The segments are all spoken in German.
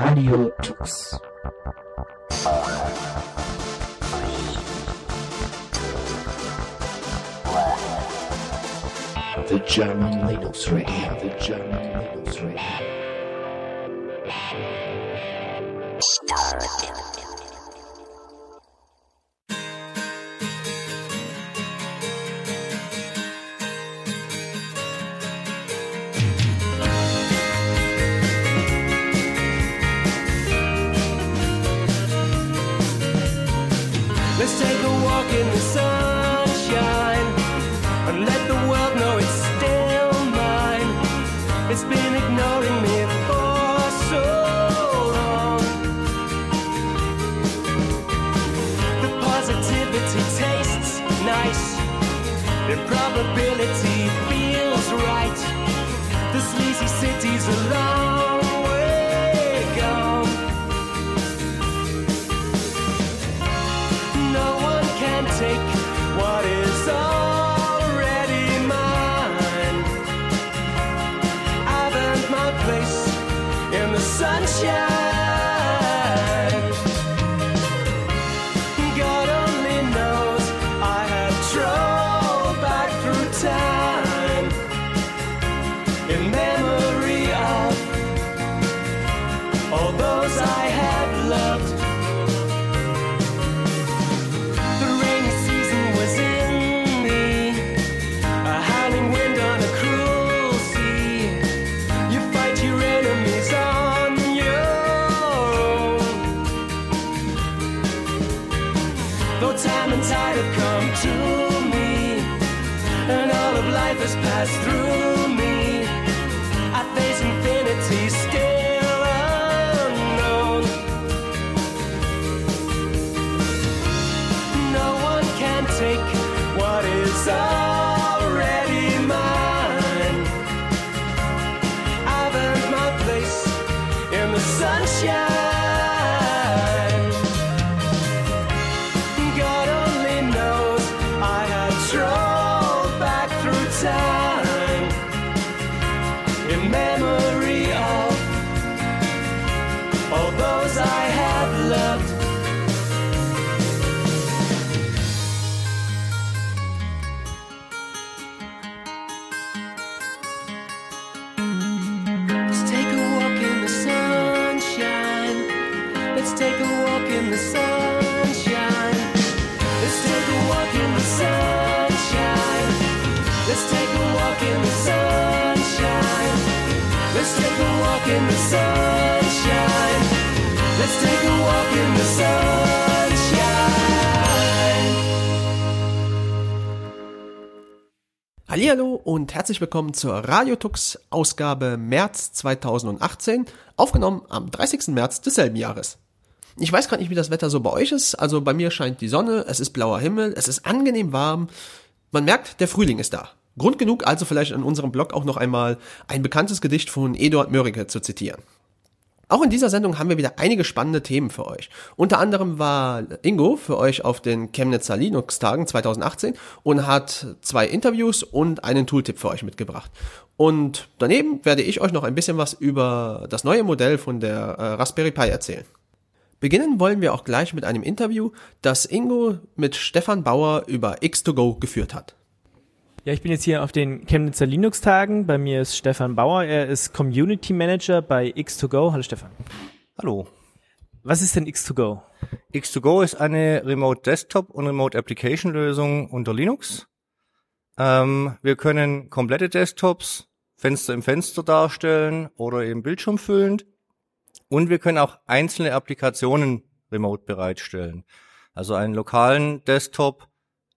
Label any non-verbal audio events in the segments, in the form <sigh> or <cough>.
The German Linux Radio, the German Linux Radio. Have come to me, and all of life has passed through und herzlich willkommen zur Radiotux Ausgabe März 2018, aufgenommen am 30. März desselben Jahres. Ich weiß gerade nicht, wie das Wetter so bei euch ist, also bei mir scheint die Sonne, es ist blauer Himmel, es ist angenehm warm. Man merkt, der Frühling ist da. Grund genug also vielleicht an unserem Blog auch noch einmal ein bekanntes Gedicht von Eduard Mörike zu zitieren. Auch in dieser Sendung haben wir wieder einige spannende Themen für euch. Unter anderem war Ingo für euch auf den Chemnitzer Linux-Tagen 2018 und hat zwei Interviews und einen Tooltip für euch mitgebracht. Und daneben werde ich euch noch ein bisschen was über das neue Modell von der äh, Raspberry Pi erzählen. Beginnen wollen wir auch gleich mit einem Interview, das Ingo mit Stefan Bauer über X2Go geführt hat. Ja, ich bin jetzt hier auf den Chemnitzer Linux-Tagen. Bei mir ist Stefan Bauer. Er ist Community Manager bei X2Go. Hallo Stefan. Hallo. Was ist denn X2Go? X2Go ist eine Remote Desktop und Remote Application Lösung unter Linux. Ähm, wir können komplette Desktops, Fenster im Fenster darstellen oder eben Bildschirm füllend. Und wir können auch einzelne Applikationen remote bereitstellen. Also einen lokalen Desktop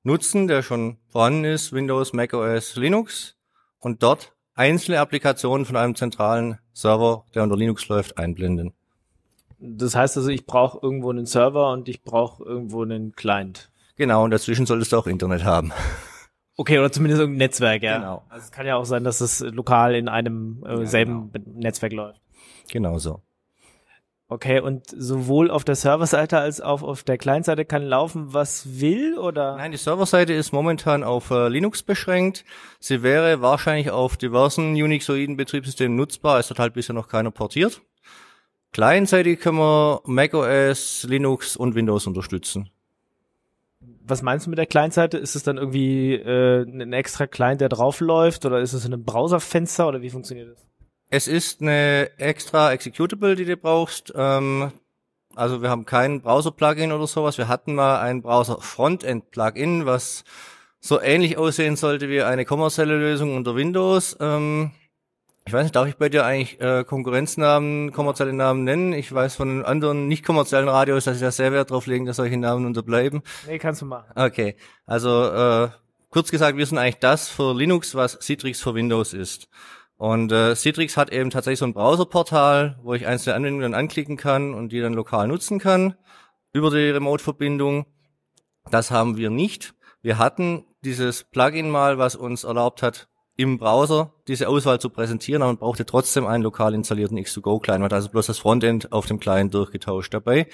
nutzen, der schon vorhanden ist, Windows, macOS, Linux, und dort einzelne Applikationen von einem zentralen Server, der unter Linux läuft, einblenden. Das heißt also, ich brauche irgendwo einen Server und ich brauche irgendwo einen Client. Genau, und dazwischen solltest du auch Internet haben. <laughs> Okay, oder zumindest irgendein Netzwerk, ja. Genau. Also es kann ja auch sein, dass es lokal in einem äh, Ja, selben Netzwerk läuft. Genau so. Okay, und sowohl auf der Serverseite als auch auf der Clientseite kann laufen, was will, oder? Nein, die Serverseite ist momentan auf äh, Linux beschränkt. Sie wäre wahrscheinlich auf diversen Unixoiden Betriebssystemen nutzbar, es hat halt bisher noch keiner portiert. Clientseitig können wir macOS, Linux und Windows unterstützen. Was meinst du mit der Client-Seite? Ist es dann irgendwie äh, ein extra Client, der draufläuft oder ist es in einem Browserfenster oder wie funktioniert das? Es ist eine extra Executable, die du brauchst. Ähm, also wir haben kein Browser-Plugin oder sowas. Wir hatten mal ein Browser-Frontend-Plugin, was so ähnlich aussehen sollte wie eine kommerzielle Lösung unter Windows. Ähm, ich weiß nicht, darf ich bei dir eigentlich äh, Konkurrenznamen, kommerzielle Namen nennen? Ich weiß von anderen nicht kommerziellen Radios, dass sie da sehr Wert drauf legen, dass solche Namen unterbleiben. Nee, kannst du machen. Okay, also äh, kurz gesagt, wir sind eigentlich das für Linux, was Citrix für Windows ist. Und äh, Citrix hat eben tatsächlich so ein Browserportal, wo ich einzelne Anwendungen dann anklicken kann und die dann lokal nutzen kann über die Remote-Verbindung. Das haben wir nicht. Wir hatten dieses Plugin mal, was uns erlaubt hat, im Browser diese Auswahl zu präsentieren, aber man brauchte trotzdem einen lokal installierten X2Go-Client, man hat also bloß das Frontend auf dem Client durchgetauscht dabei.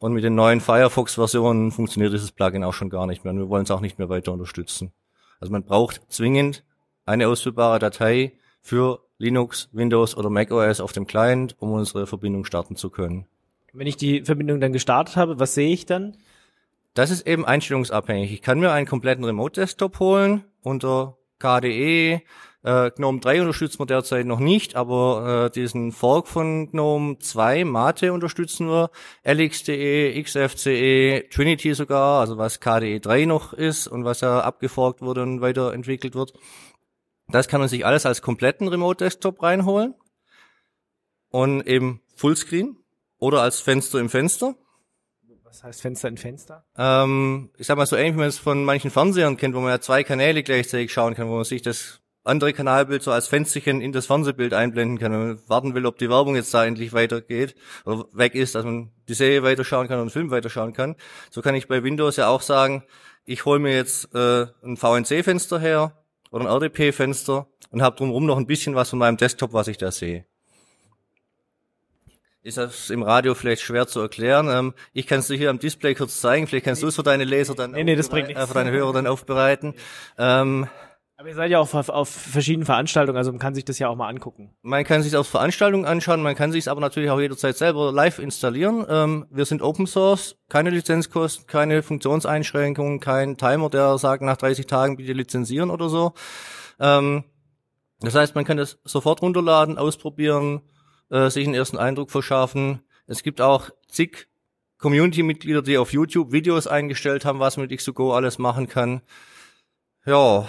Und mit den neuen Firefox-Versionen funktioniert dieses Plugin auch schon gar nicht mehr und wir wollen es auch nicht mehr weiter unterstützen. Also man braucht zwingend eine ausführbare Datei für Linux, Windows oder macOS auf dem Client, um unsere Verbindung starten zu können. Wenn ich die Verbindung dann gestartet habe, was sehe ich dann? Das ist eben einstellungsabhängig. Ich kann mir einen kompletten Remote-Desktop holen unter KDE. Äh, GNOME 3 unterstützen wir derzeit noch nicht, aber äh, diesen Fork von GNOME 2, Mate, unterstützen wir. LXDE, XFCE, Trinity sogar, also was KDE 3 noch ist und was ja abgeforkt wurde und weiterentwickelt wird. Das kann man sich alles als kompletten Remote-Desktop reinholen und eben Fullscreen oder als Fenster im Fenster. Was heißt Fenster in Fenster? Ähm, ich sag mal so ähnlich, wie man es von manchen Fernsehern kennt, wo man ja zwei Kanäle gleichzeitig schauen kann, wo man sich das andere Kanalbild so als Fensterchen in das Fernsehbild einblenden kann und warten will, ob die Werbung jetzt da endlich weitergeht oder weg ist, dass man die Serie weiterschauen kann und den Film weiterschauen kann. So kann ich bei Windows ja auch sagen, ich hole mir jetzt äh, ein VNC-Fenster her oder ein RDP-Fenster und habe drumherum noch ein bisschen was von meinem Desktop, was ich da sehe. Ist das im Radio vielleicht schwer zu erklären? Ähm, ich kann es dir hier am Display kurz zeigen. Vielleicht kannst du es für deine Leser dann, Nee, nee, das bringt äh, für deine Hörer dann aufbereiten. Ähm, Aber ihr seid ja auch auf, auf verschiedenen Veranstaltungen, also man kann sich das ja auch mal angucken. man kann sich auf Veranstaltungen anschauen, man kann sich aber natürlich auch jederzeit selber live installieren. Ähm, wir sind Open Source, keine Lizenzkosten, keine Funktionseinschränkungen, kein Timer, der sagt nach 30 Tagen bitte lizenzieren oder so. Ähm, das heißt, man kann das sofort runterladen, ausprobieren, äh, sich einen ersten Eindruck verschaffen. Es gibt auch zig Community-Mitglieder, die auf YouTube Videos eingestellt haben, was man mit X2Go alles machen kann. Ja,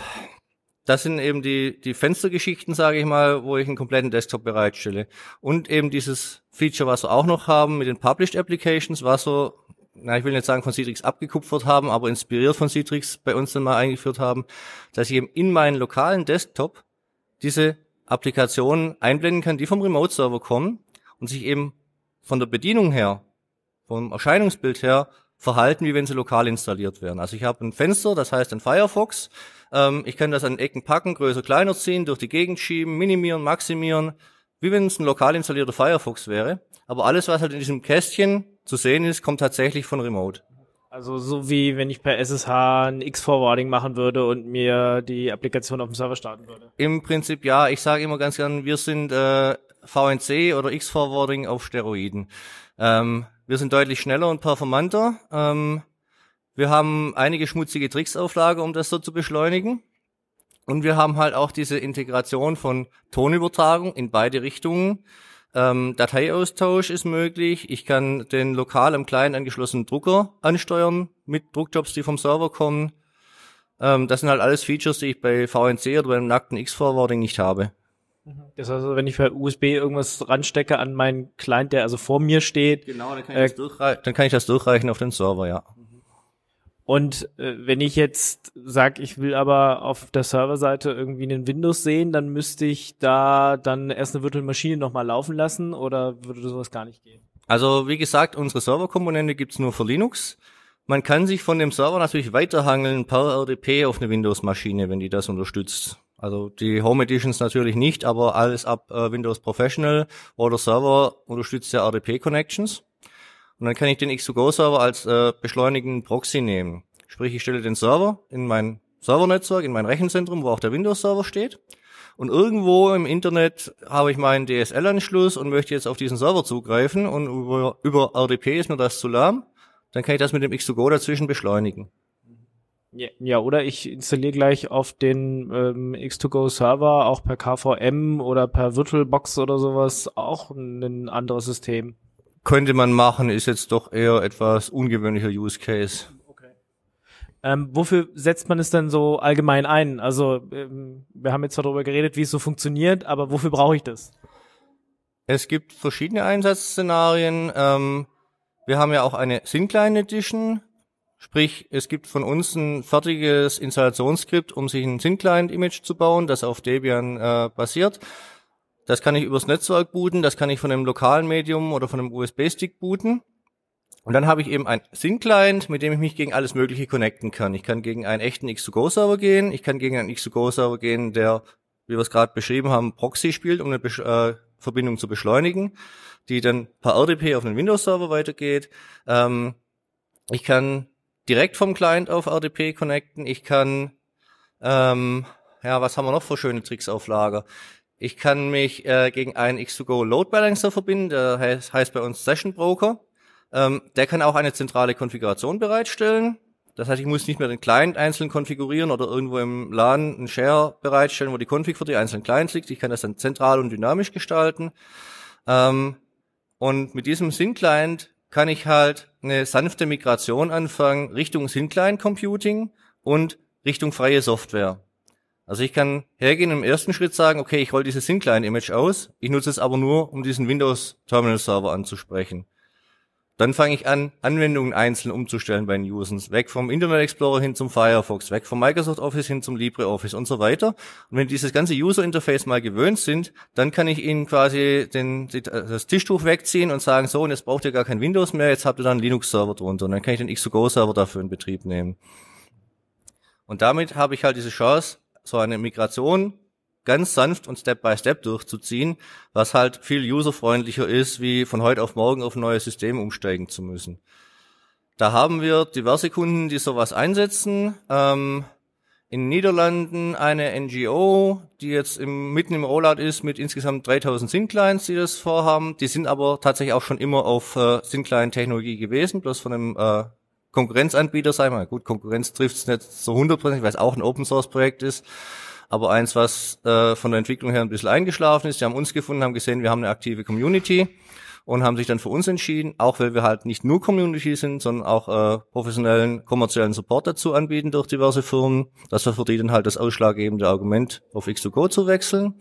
das sind eben die, die Fenstergeschichten, sage ich mal, wo ich einen kompletten Desktop bereitstelle. Und eben dieses Feature, was wir auch noch haben mit den Published Applications, was wir, na, ich will nicht sagen von Citrix abgekupfert haben, aber inspiriert von Citrix bei uns dann mal eingeführt haben, dass ich eben in meinen lokalen Desktop diese Applikationen einblenden kann, die vom Remote-Server kommen und sich eben von der Bedienung her, vom Erscheinungsbild her, verhalten, wie wenn sie lokal installiert werden. Also ich habe ein Fenster, das heißt ein Firefox. Ähm, ich kann das an Ecken packen, größer, kleiner ziehen, durch die Gegend schieben, minimieren, maximieren, wie wenn es ein lokal installierter Firefox wäre. Aber alles, was halt in diesem Kästchen zu sehen ist, kommt tatsächlich von Remote. Also so wie wenn ich per SSH ein X-Forwarding machen würde und mir die Applikation auf dem Server starten würde. Im Prinzip ja, ich sage immer ganz gern, wir sind äh, VNC oder X-Forwarding auf Steroiden. Ähm, wir sind deutlich schneller und performanter. Ähm, wir haben einige schmutzige Tricks auf Lager, um das so zu beschleunigen. Und wir haben halt auch diese Integration von Tonübertragung in beide Richtungen. Ähm, Dateiaustausch ist möglich. Ich kann den lokal am Client angeschlossenen Drucker ansteuern mit Druckjobs, die vom Server kommen. Ähm, das sind halt alles Features, die ich bei VNC oder beim nackten X-Forwarding nicht habe. Das heißt, also, wenn ich per USB irgendwas ranstecke an meinen Client, der also vor mir steht, Genau, dann kann, Äh, ich, das durchrei- dann kann ich das durchreichen auf den Server, ja. Und äh, wenn ich jetzt sage, ich will aber auf der Serverseite irgendwie einen Windows sehen, dann müsste ich da dann erst eine virtuelle Maschine nochmal laufen lassen oder würde sowas gar nicht gehen? Also wie gesagt, unsere Serverkomponente gibt's nur für Linux. Man kann sich von dem Server natürlich weiterhangeln per RDP auf eine Windows-Maschine, wenn die das unterstützt. Also die Home Editions natürlich nicht, aber alles ab äh, Windows Professional oder Server unterstützt ja RDP-Connections. Und dann kann ich den X2Go-Server als äh, beschleunigenden Proxy nehmen. Sprich, ich stelle den Server in mein Servernetzwerk, in mein Rechenzentrum, wo auch der Windows-Server steht. und irgendwo im Internet habe ich meinen DSL-Anschluss und möchte jetzt auf diesen Server zugreifen und über, über RDP ist mir das zu lahm, dann kann ich das mit dem X2Go dazwischen beschleunigen. Ja, oder ich installiere gleich auf den ähm, X2Go Server auch per KVM oder per VirtualBox oder sowas auch ein anderes System. Könnte man machen, ist jetzt doch eher etwas ungewöhnlicher Use Case. Ähm, wofür setzt man es denn so allgemein ein? Also ähm, wir haben jetzt zwar darüber geredet, wie es so funktioniert, aber wofür brauche ich das? Es gibt verschiedene Einsatzszenarien. Ähm, wir haben ja auch eine Syncline Edition, sprich es gibt von uns ein fertiges Installationsskript, um sich ein Syncline-Image zu bauen, das auf Debian äh, basiert. Das kann ich übers Netzwerk booten, das kann ich von einem lokalen Medium oder von einem USB-Stick booten. Und dann habe ich eben ein Sync-Client, mit dem ich mich gegen alles Mögliche connecten kann. Ich kann gegen einen echten X2Go-Server gehen, ich kann gegen einen X2Go-Server gehen, der, wie wir es gerade beschrieben haben, Proxy spielt, um eine Besch äh, Verbindung zu beschleunigen, die dann per RDP auf einen Windows-Server weitergeht. Ähm, ich kann direkt vom Client auf RDP connecten. Ich kann, ähm, ja, was haben wir noch für schöne Tricks auf Lager? Ich kann mich äh, gegen einen X2Go Load Balancer verbinden, der heißt, heißt bei uns Session Broker. Ähm, der kann auch eine zentrale Konfiguration bereitstellen. Das heißt, ich muss nicht mehr den Client einzeln konfigurieren oder irgendwo im LAN einen Share bereitstellen, wo die Config für die einzelnen Clients liegt. Ich kann das dann zentral und dynamisch gestalten. Ähm, und mit diesem Syn-Client kann ich halt eine sanfte Migration anfangen Richtung Syn-Client Computing und Richtung freie Software. Also ich kann hergehen im ersten Schritt sagen, okay, ich roll dieses Syn-Client Image aus. Ich nutze es aber nur, um diesen Windows Terminal Server anzusprechen. Dann fange ich an, Anwendungen einzeln umzustellen bei den Users. Weg vom Internet Explorer hin zum Firefox, weg vom Microsoft Office hin zum LibreOffice und so weiter. Und wenn dieses ganze User Interface mal gewöhnt sind, dann kann ich ihnen quasi den, das Tischtuch wegziehen und sagen, so, und jetzt braucht ihr gar kein Windows mehr, jetzt habt ihr da einen Linux-Server drunter. Und dann kann ich den X2Go-Server dafür in Betrieb nehmen. Und damit habe ich halt diese Chance, so eine Migration ganz sanft und Step by Step durchzuziehen, was halt viel userfreundlicher ist, wie von heute auf morgen auf ein neues System umsteigen zu müssen. Da haben wir diverse Kunden, die sowas einsetzen. Ähm, in den Niederlanden eine NGO, die jetzt im, mitten im Rollout ist mit insgesamt 3000 Synclines, die das vorhaben. Die sind aber tatsächlich auch schon immer auf äh, Syncline-Technologie gewesen, bloß von einem äh, Konkurrenzanbieter, sagen wir mal. Gut, Konkurrenz trifft es nicht so hundertprozentig, weil es auch ein Open-Source-Projekt ist aber eins, was äh, von der Entwicklung her ein bisschen eingeschlafen ist. Die haben uns gefunden, haben gesehen, wir haben eine aktive Community und haben sich dann für uns entschieden, auch weil wir halt nicht nur Community sind, sondern auch äh, professionellen kommerziellen Support dazu anbieten durch diverse Firmen. Das war für die dann halt das ausschlaggebende Argument, auf X2Go zu wechseln.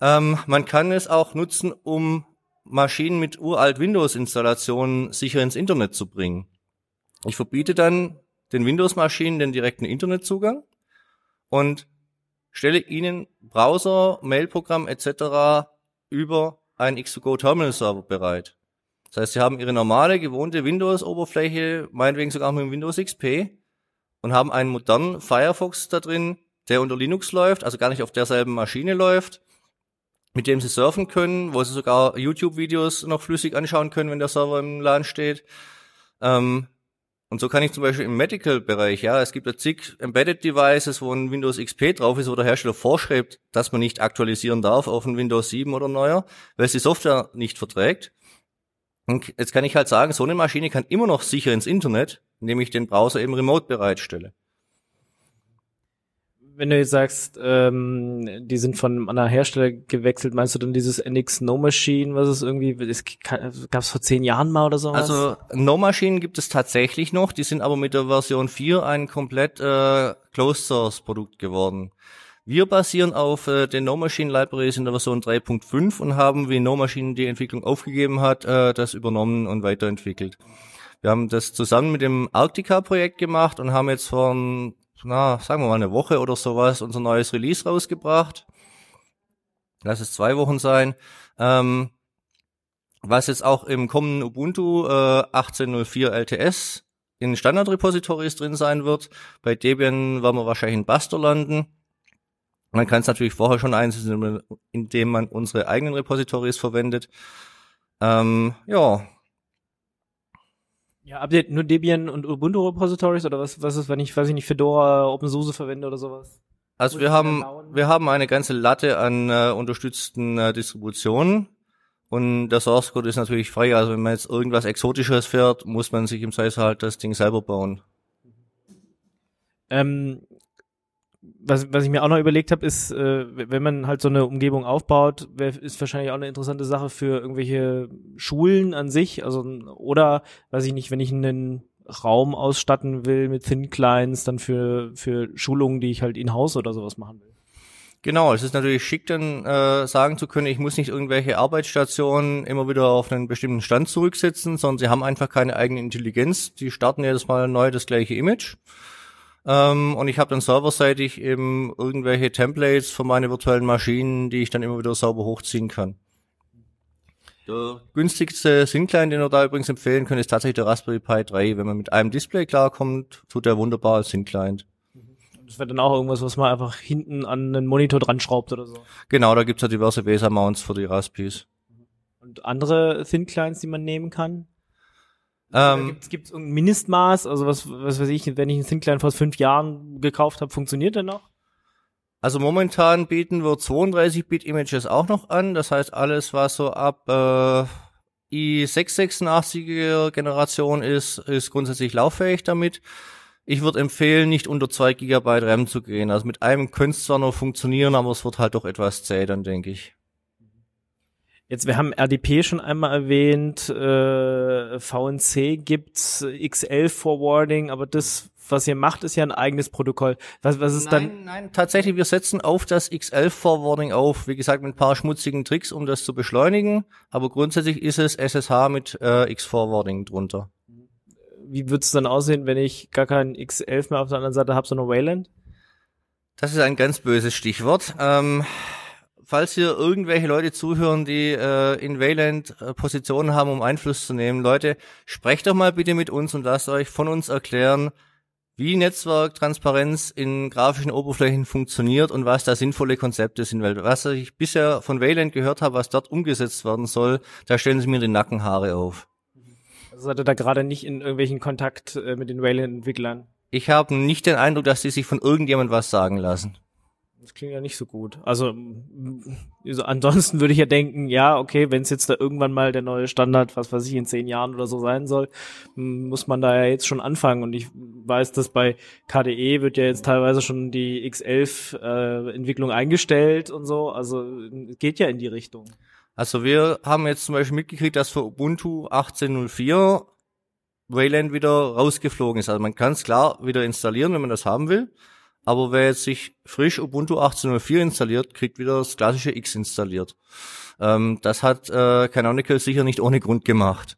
Ähm, man kann es auch nutzen, um Maschinen mit uralt Windows-Installationen sicher ins Internet zu bringen. Ich verbiete dann den Windows-Maschinen den direkten Internetzugang und stelle Ihnen Browser, Mailprogramm etc. über einen X2Go Terminal Server bereit. Das heißt, Sie haben Ihre normale, gewohnte Windows-Oberfläche, meinetwegen sogar mit Windows XP und haben einen modernen Firefox da drin, der unter Linux läuft, also gar nicht auf derselben Maschine läuft, mit dem Sie surfen können, wo Sie sogar YouTube-Videos noch flüssig anschauen können, wenn der Server im LAN steht. Ähm, und so kann ich zum Beispiel im Medical-Bereich, ja, es gibt ja zig Embedded Devices, wo ein Windows XP drauf ist, wo der Hersteller vorschreibt, dass man nicht aktualisieren darf auf ein Windows 7 oder neuer, weil es die Software nicht verträgt. Und jetzt kann ich halt sagen, so eine Maschine kann immer noch sicher ins Internet, indem ich den Browser eben remote bereitstelle wenn du jetzt sagst, ähm, die sind von anderen Hersteller gewechselt, meinst du dann dieses NX No Machine, was es irgendwie, es gab es vor zehn Jahren mal oder so? Also No Machine gibt es tatsächlich noch, die sind aber mit der Version 4 ein komplett äh, Closed Source Produkt geworden. Wir basieren auf äh, den No Machine Libraries in der Version 3.5 und haben, wie No Machine die Entwicklung aufgegeben hat, äh, das übernommen und weiterentwickelt. Wir haben das zusammen mit dem Arctica Projekt gemacht und haben jetzt vor na, sagen wir mal eine Woche oder sowas, unser neues Release rausgebracht. Lass es zwei Wochen sein. Ähm, was jetzt auch im kommenden Ubuntu äh, 18.04 LTS in Standard-Repositories drin sein wird. Bei Debian werden wir wahrscheinlich in Buster landen. Man kann es natürlich vorher schon einsetzen, indem man unsere eigenen Repositories verwendet. Ähm, ja, ja, ihr nur Debian und Ubuntu Repositories oder was, was ist, wenn ich, weiß ich nicht, Fedora, OpenSUSE verwende oder sowas? Also Muss wir haben, wir haben eine ganze Latte an äh, unterstützten äh, Distributionen. Und der Source Code ist natürlich frei. Also wenn man jetzt irgendwas Exotisches fährt, muss man sich im Zweifel halt das Ding selber bauen. Ähm, was, was ich mir auch noch überlegt habe, ist, äh, wenn man halt so eine Umgebung aufbaut, wär, ist wahrscheinlich auch eine interessante Sache für irgendwelche Schulen an sich. Also oder weiß ich nicht, wenn ich einen Raum ausstatten will mit Thin Clients, dann für für Schulungen, die ich halt in-house oder sowas machen will. Genau, es ist natürlich schick, dann äh, sagen zu können, ich muss nicht irgendwelche Arbeitsstationen immer wieder auf einen bestimmten Stand zurücksetzen, sondern sie haben einfach keine eigene Intelligenz. Die starten jedes Mal neu das gleiche Image. Ähm, und ich habe dann serverseitig eben irgendwelche Templates für meine virtuellen Maschinen, die ich dann immer wieder sauber hochziehen kann. Der günstigste Syncline, den wir da übrigens empfehlen können, ist tatsächlich der Raspberry Pi 3. Wenn man mit einem Display klarkommt, tut er wunderbar als Syncline. Das wäre dann auch irgendwas, was man einfach hinten an einen Monitor dran schraubt oder so. Genau, da gibt's ja diverse VESA-Mounts für die Raspis. Und andere Thin Clients, die man nehmen kann? Ähm, Gibt es irgendein Mindestmaß? Also was, was weiß ich, wenn ich einen Thin vor fünf Jahren gekauft habe, funktioniert der noch? Also momentan bieten wir 32-Bit-Images auch noch an. Das heißt, alles, was so ab äh, i686er Generation ist, ist grundsätzlich lauffähig damit. Ich würde empfehlen, nicht unter 2 GB RAM zu gehen. Also mit einem könnte es zwar noch funktionieren, aber es wird halt doch etwas zäh, dann denke ich. Jetzt, wir haben RDP schon einmal erwähnt, äh, VNC gibt's, XL Forwarding, aber das, was ihr macht, ist ja ein eigenes Protokoll. Was, was ist dann? Nein, nein, tatsächlich, wir setzen auf das XL-Forwarding auf. Wie gesagt, mit ein paar schmutzigen Tricks, um das zu beschleunigen. Aber grundsätzlich ist es SSH mit äh, X-Forwarding drunter. Wie wird's dann aussehen, wenn ich gar kein X11 mehr auf der anderen Seite habe, sondern Wayland? Das ist ein ganz böses Stichwort. Ähm, falls hier irgendwelche Leute zuhören, die äh, in Wayland äh, Positionen haben, um Einfluss zu nehmen, Leute, sprecht doch mal bitte mit uns und lasst euch von uns erklären, wie Netzwerktransparenz in grafischen Oberflächen funktioniert und was da sinnvolle Konzepte sind. Weil was ich bisher von Wayland gehört habe, was dort umgesetzt werden soll, da stellen sie mir die Nackenhaare auf. Also seid ihr da gerade nicht in irgendwelchen Kontakt äh, mit den Wayland-Entwicklern? Ich habe nicht den Eindruck, dass sie sich von irgendjemand was sagen lassen. Das klingt ja nicht so gut. Also, also ansonsten würde ich ja denken, ja, okay, wenn es jetzt da irgendwann mal der neue Standard, was weiß ich, in zehn Jahren oder so sein soll, muss man da ja jetzt schon anfangen. Und ich weiß, dass bei KDE wird ja jetzt teilweise schon die X11-Entwicklung eingestellt und so. Also geht ja in die Richtung. Also wir haben jetzt zum Beispiel mitgekriegt, dass für Ubuntu 18.04 Wayland wieder rausgeflogen ist. Also man kann es klar wieder installieren, wenn man das haben will. Aber wer jetzt sich frisch Ubuntu 18.04 installiert, kriegt wieder das klassische X installiert. Ähm, das hat äh, Canonical sicher nicht ohne Grund gemacht.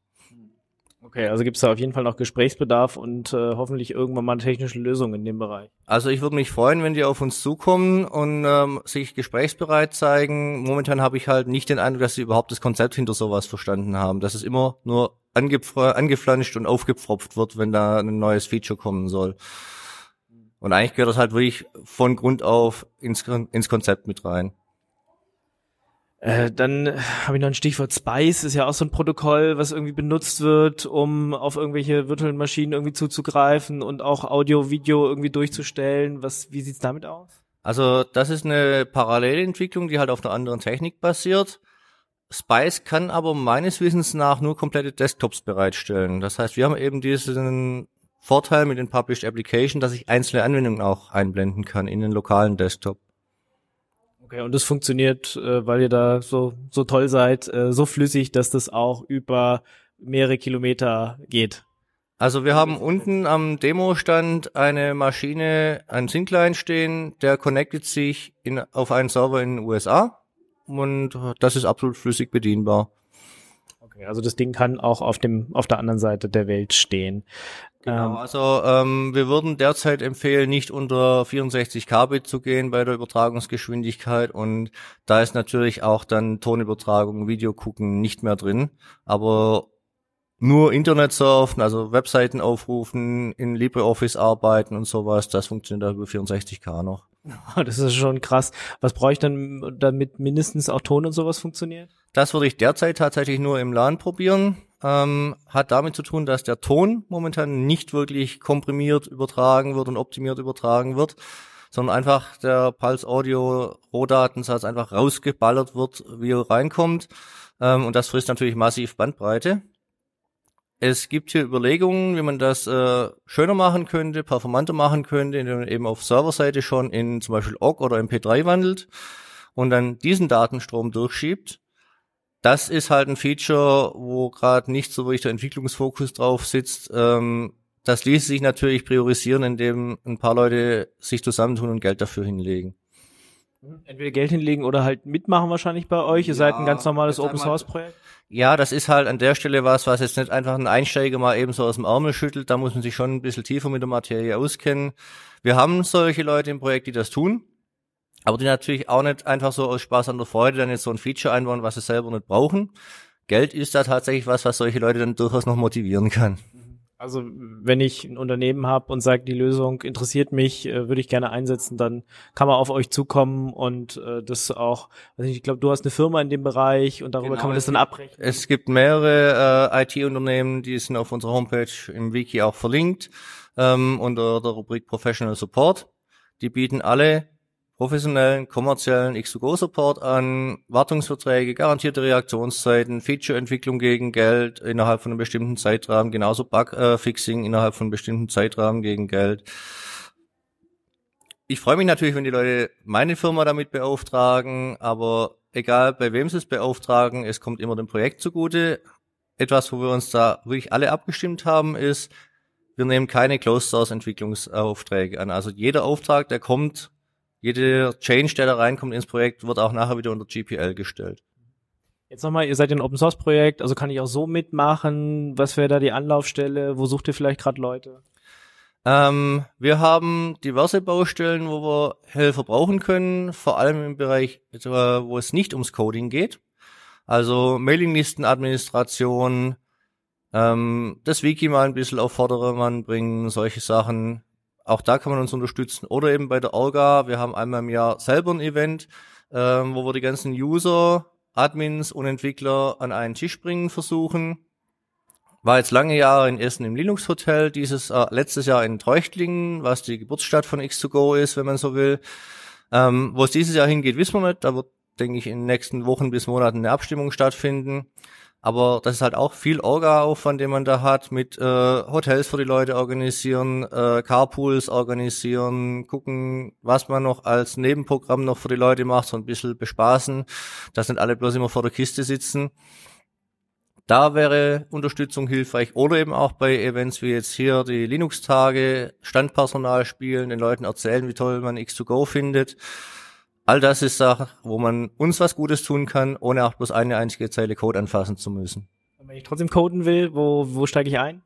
Okay, also gibt es da auf jeden Fall noch Gesprächsbedarf und äh, hoffentlich irgendwann mal eine technische Lösung in dem Bereich. Also ich würde mich freuen, wenn die auf uns zukommen und ähm, sich gesprächsbereit zeigen. Momentan habe ich halt nicht den Eindruck, dass sie überhaupt das Konzept hinter sowas verstanden haben. Dass es immer nur angeflanscht und aufgepfropft wird, wenn da ein neues Feature kommen soll. Und eigentlich gehört das halt wirklich von Grund auf ins, ins Konzept mit rein. Äh, dann habe ich noch ein Stichwort Spice, ist ja auch so ein Protokoll, was irgendwie benutzt wird, um auf irgendwelche virtuellen Maschinen irgendwie zuzugreifen und auch Audio, Video irgendwie durchzustellen. Was, wie sieht's damit aus? Also das ist eine Parallelentwicklung, die halt auf einer anderen Technik basiert. Spice kann aber meines Wissens nach nur komplette Desktops bereitstellen. Das heißt, wir haben eben diesen Vorteil mit den Published Application, dass ich einzelne Anwendungen auch einblenden kann in den lokalen Desktop. Okay, und das funktioniert, äh, weil ihr da so, so toll seid, äh, so flüssig, dass das auch über mehrere Kilometer geht. Also wir haben unten am Demostand eine Maschine, einen Syncline stehen, der connectet sich in, auf einen Server in den USA und das ist absolut flüssig bedienbar. Also das Ding kann auch auf dem, auf der anderen Seite der Welt stehen. Genau, Ähm, also ähm, wir würden derzeit empfehlen, nicht unter 64 Kbit zu gehen bei der Übertragungsgeschwindigkeit und da ist natürlich auch dann Tonübertragung, Video gucken nicht mehr drin, aber nur Internet surfen, also Webseiten aufrufen, in LibreOffice arbeiten und sowas, das funktioniert über 64K noch. <laughs> Das ist schon krass. Was brauche ich dann, damit mindestens auch Ton und sowas funktioniert? Das würde ich derzeit tatsächlich nur im LAN probieren. Ähm, hat damit zu tun, dass der Ton momentan nicht wirklich komprimiert übertragen wird und optimiert übertragen wird. sondern einfach der Pulse Audio Rohdatensatz einfach rausgeballert wird, wie er reinkommt. Ähm, und das frisst natürlich massiv Bandbreite. Es gibt hier Überlegungen, wie man das äh, schöner machen könnte, performanter machen könnte, indem man eben auf Serverseite schon in zum Beispiel OGG oder MP3 wandelt und dann diesen Datenstrom durchschiebt. Das ist halt ein Feature, wo gerade nicht so wirklich der Entwicklungsfokus drauf sitzt. Ähm, das ließ sich natürlich priorisieren, indem ein paar Leute sich zusammentun und Geld dafür hinlegen. Entweder Geld hinlegen oder halt mitmachen wahrscheinlich bei euch. Ihr seid ein ganz normales Open Source Projekt. Ja, das ist halt an der Stelle was, was jetzt nicht einfach ein Einsteiger mal eben so aus dem Ärmel schüttelt. Da muss man sich schon ein bisschen tiefer mit der Materie auskennen. Wir haben solche Leute im Projekt, die das tun. Aber die natürlich auch nicht einfach so aus Spaß an der Freude dann jetzt so ein Feature einbauen, was sie selber nicht brauchen. Geld ist da tatsächlich was, was solche Leute dann durchaus noch motivieren kann. Also wenn ich ein Unternehmen habe und sage, die Lösung interessiert mich, äh, würde ich gerne einsetzen, dann kann man auf euch zukommen und äh, das auch, nicht, ich glaube, du hast eine Firma in dem Bereich und darüber Genau, kann man das dann abrechnen. Es gibt mehrere äh, IT-Unternehmen, die sind auf unserer Homepage im Wiki auch verlinkt, ähm, unter der Rubrik Professional Support. Die bieten alle professionellen, kommerziellen X2Go-Support an, Wartungsverträge, garantierte Reaktionszeiten, Feature-Entwicklung gegen Geld innerhalb von einem bestimmten Zeitrahmen, genauso Bug-Fixing innerhalb von einem bestimmten Zeitrahmen gegen Geld. Ich freue mich natürlich, wenn die Leute meine Firma damit beauftragen, aber egal bei wem sie es beauftragen, es kommt immer dem Projekt zugute. Etwas, wo wir uns da wirklich alle abgestimmt haben, ist, wir nehmen keine Closed Source Entwicklungsaufträge an. Also jeder Auftrag, der kommt, jeder Change, der da reinkommt ins Projekt, wird auch nachher wieder unter GPL gestellt. Jetzt nochmal, ihr seid ein Open Source Projekt, also kann ich auch so mitmachen? Was wäre da die Anlaufstelle? Wo sucht ihr vielleicht gerade Leute? Ähm, wir haben diverse Baustellen, wo wir Helfer brauchen können, vor allem im Bereich, äh, wo es nicht ums Coding geht. Also Mailinglistenadministration, ähm, das Wiki mal ein bisschen auf Vordermann bringen, solche Sachen. Auch da kann man uns unterstützen. Oder eben bei der Orga, wir haben einmal im Jahr selber ein Event, ähm, wo wir die ganzen User, Admins und Entwickler an einen Tisch bringen versuchen. War jetzt lange Jahre in Essen im Linux Hotel, dieses äh, letztes Jahr in Treuchtlingen, was die Geburtsstadt von X2Go ist, wenn man so will. Ähm, Wo es dieses Jahr hingeht, wissen wir nicht. Da wird, denke ich, in den nächsten Wochen bis Monaten eine Abstimmung stattfinden. Aber das ist halt auch viel Orga-Aufwand, den man da hat, mit äh, Hotels für die Leute organisieren, äh, Carpools organisieren, gucken, was man noch als Nebenprogramm noch für die Leute macht, so ein bisschen bespaßen, dass nicht alle bloß immer vor der Kiste sitzen. Da wäre Unterstützung hilfreich oder eben auch bei Events wie jetzt hier die Linux-Tage, Standpersonal spielen, den Leuten erzählen, wie toll man X2Go findet. All das ist Sache, wo man uns was Gutes tun kann, ohne auch bloß eine einzige Zeile Code anfassen zu müssen. Und wenn ich trotzdem coden will, wo, wo steige ich ein?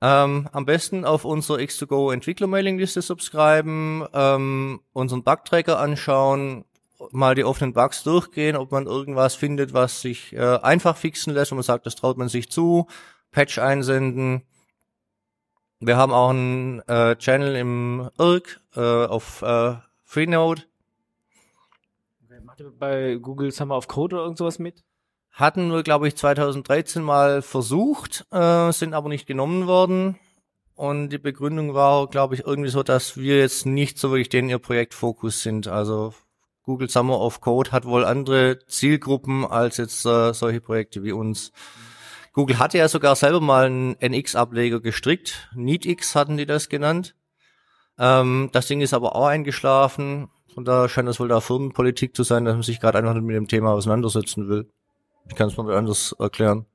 Ähm, am besten auf unsere X2Go Entwickler-Mailingliste subscriben, ähm, unseren Bug-Tracker anschauen, mal die offenen Bugs durchgehen, ob man irgendwas findet, was sich äh, einfach fixen lässt, wo man sagt, das traut man sich zu, Patch einsenden. Wir haben auch einen äh, Channel im IRC äh, auf äh, Freenode. Bei Google Summer of Code oder irgend sowas mit? Hatten wir, glaube ich, 2013 mal versucht, äh, sind aber nicht genommen worden. Und die Begründung war, glaube ich, irgendwie so, dass wir jetzt nicht so wirklich den ihr Projektfokus sind. Also Google Summer of Code hat wohl andere Zielgruppen als jetzt äh, solche Projekte wie uns. Google hatte ja sogar selber mal einen NX-Ableger gestrickt. NeatX hatten die das genannt. Ähm, das Ding ist aber auch eingeschlafen. Von da scheint das wohl da Firmenpolitik zu sein, dass man sich gerade einfach mit dem Thema auseinandersetzen will. Ich kann es nicht anders erklären.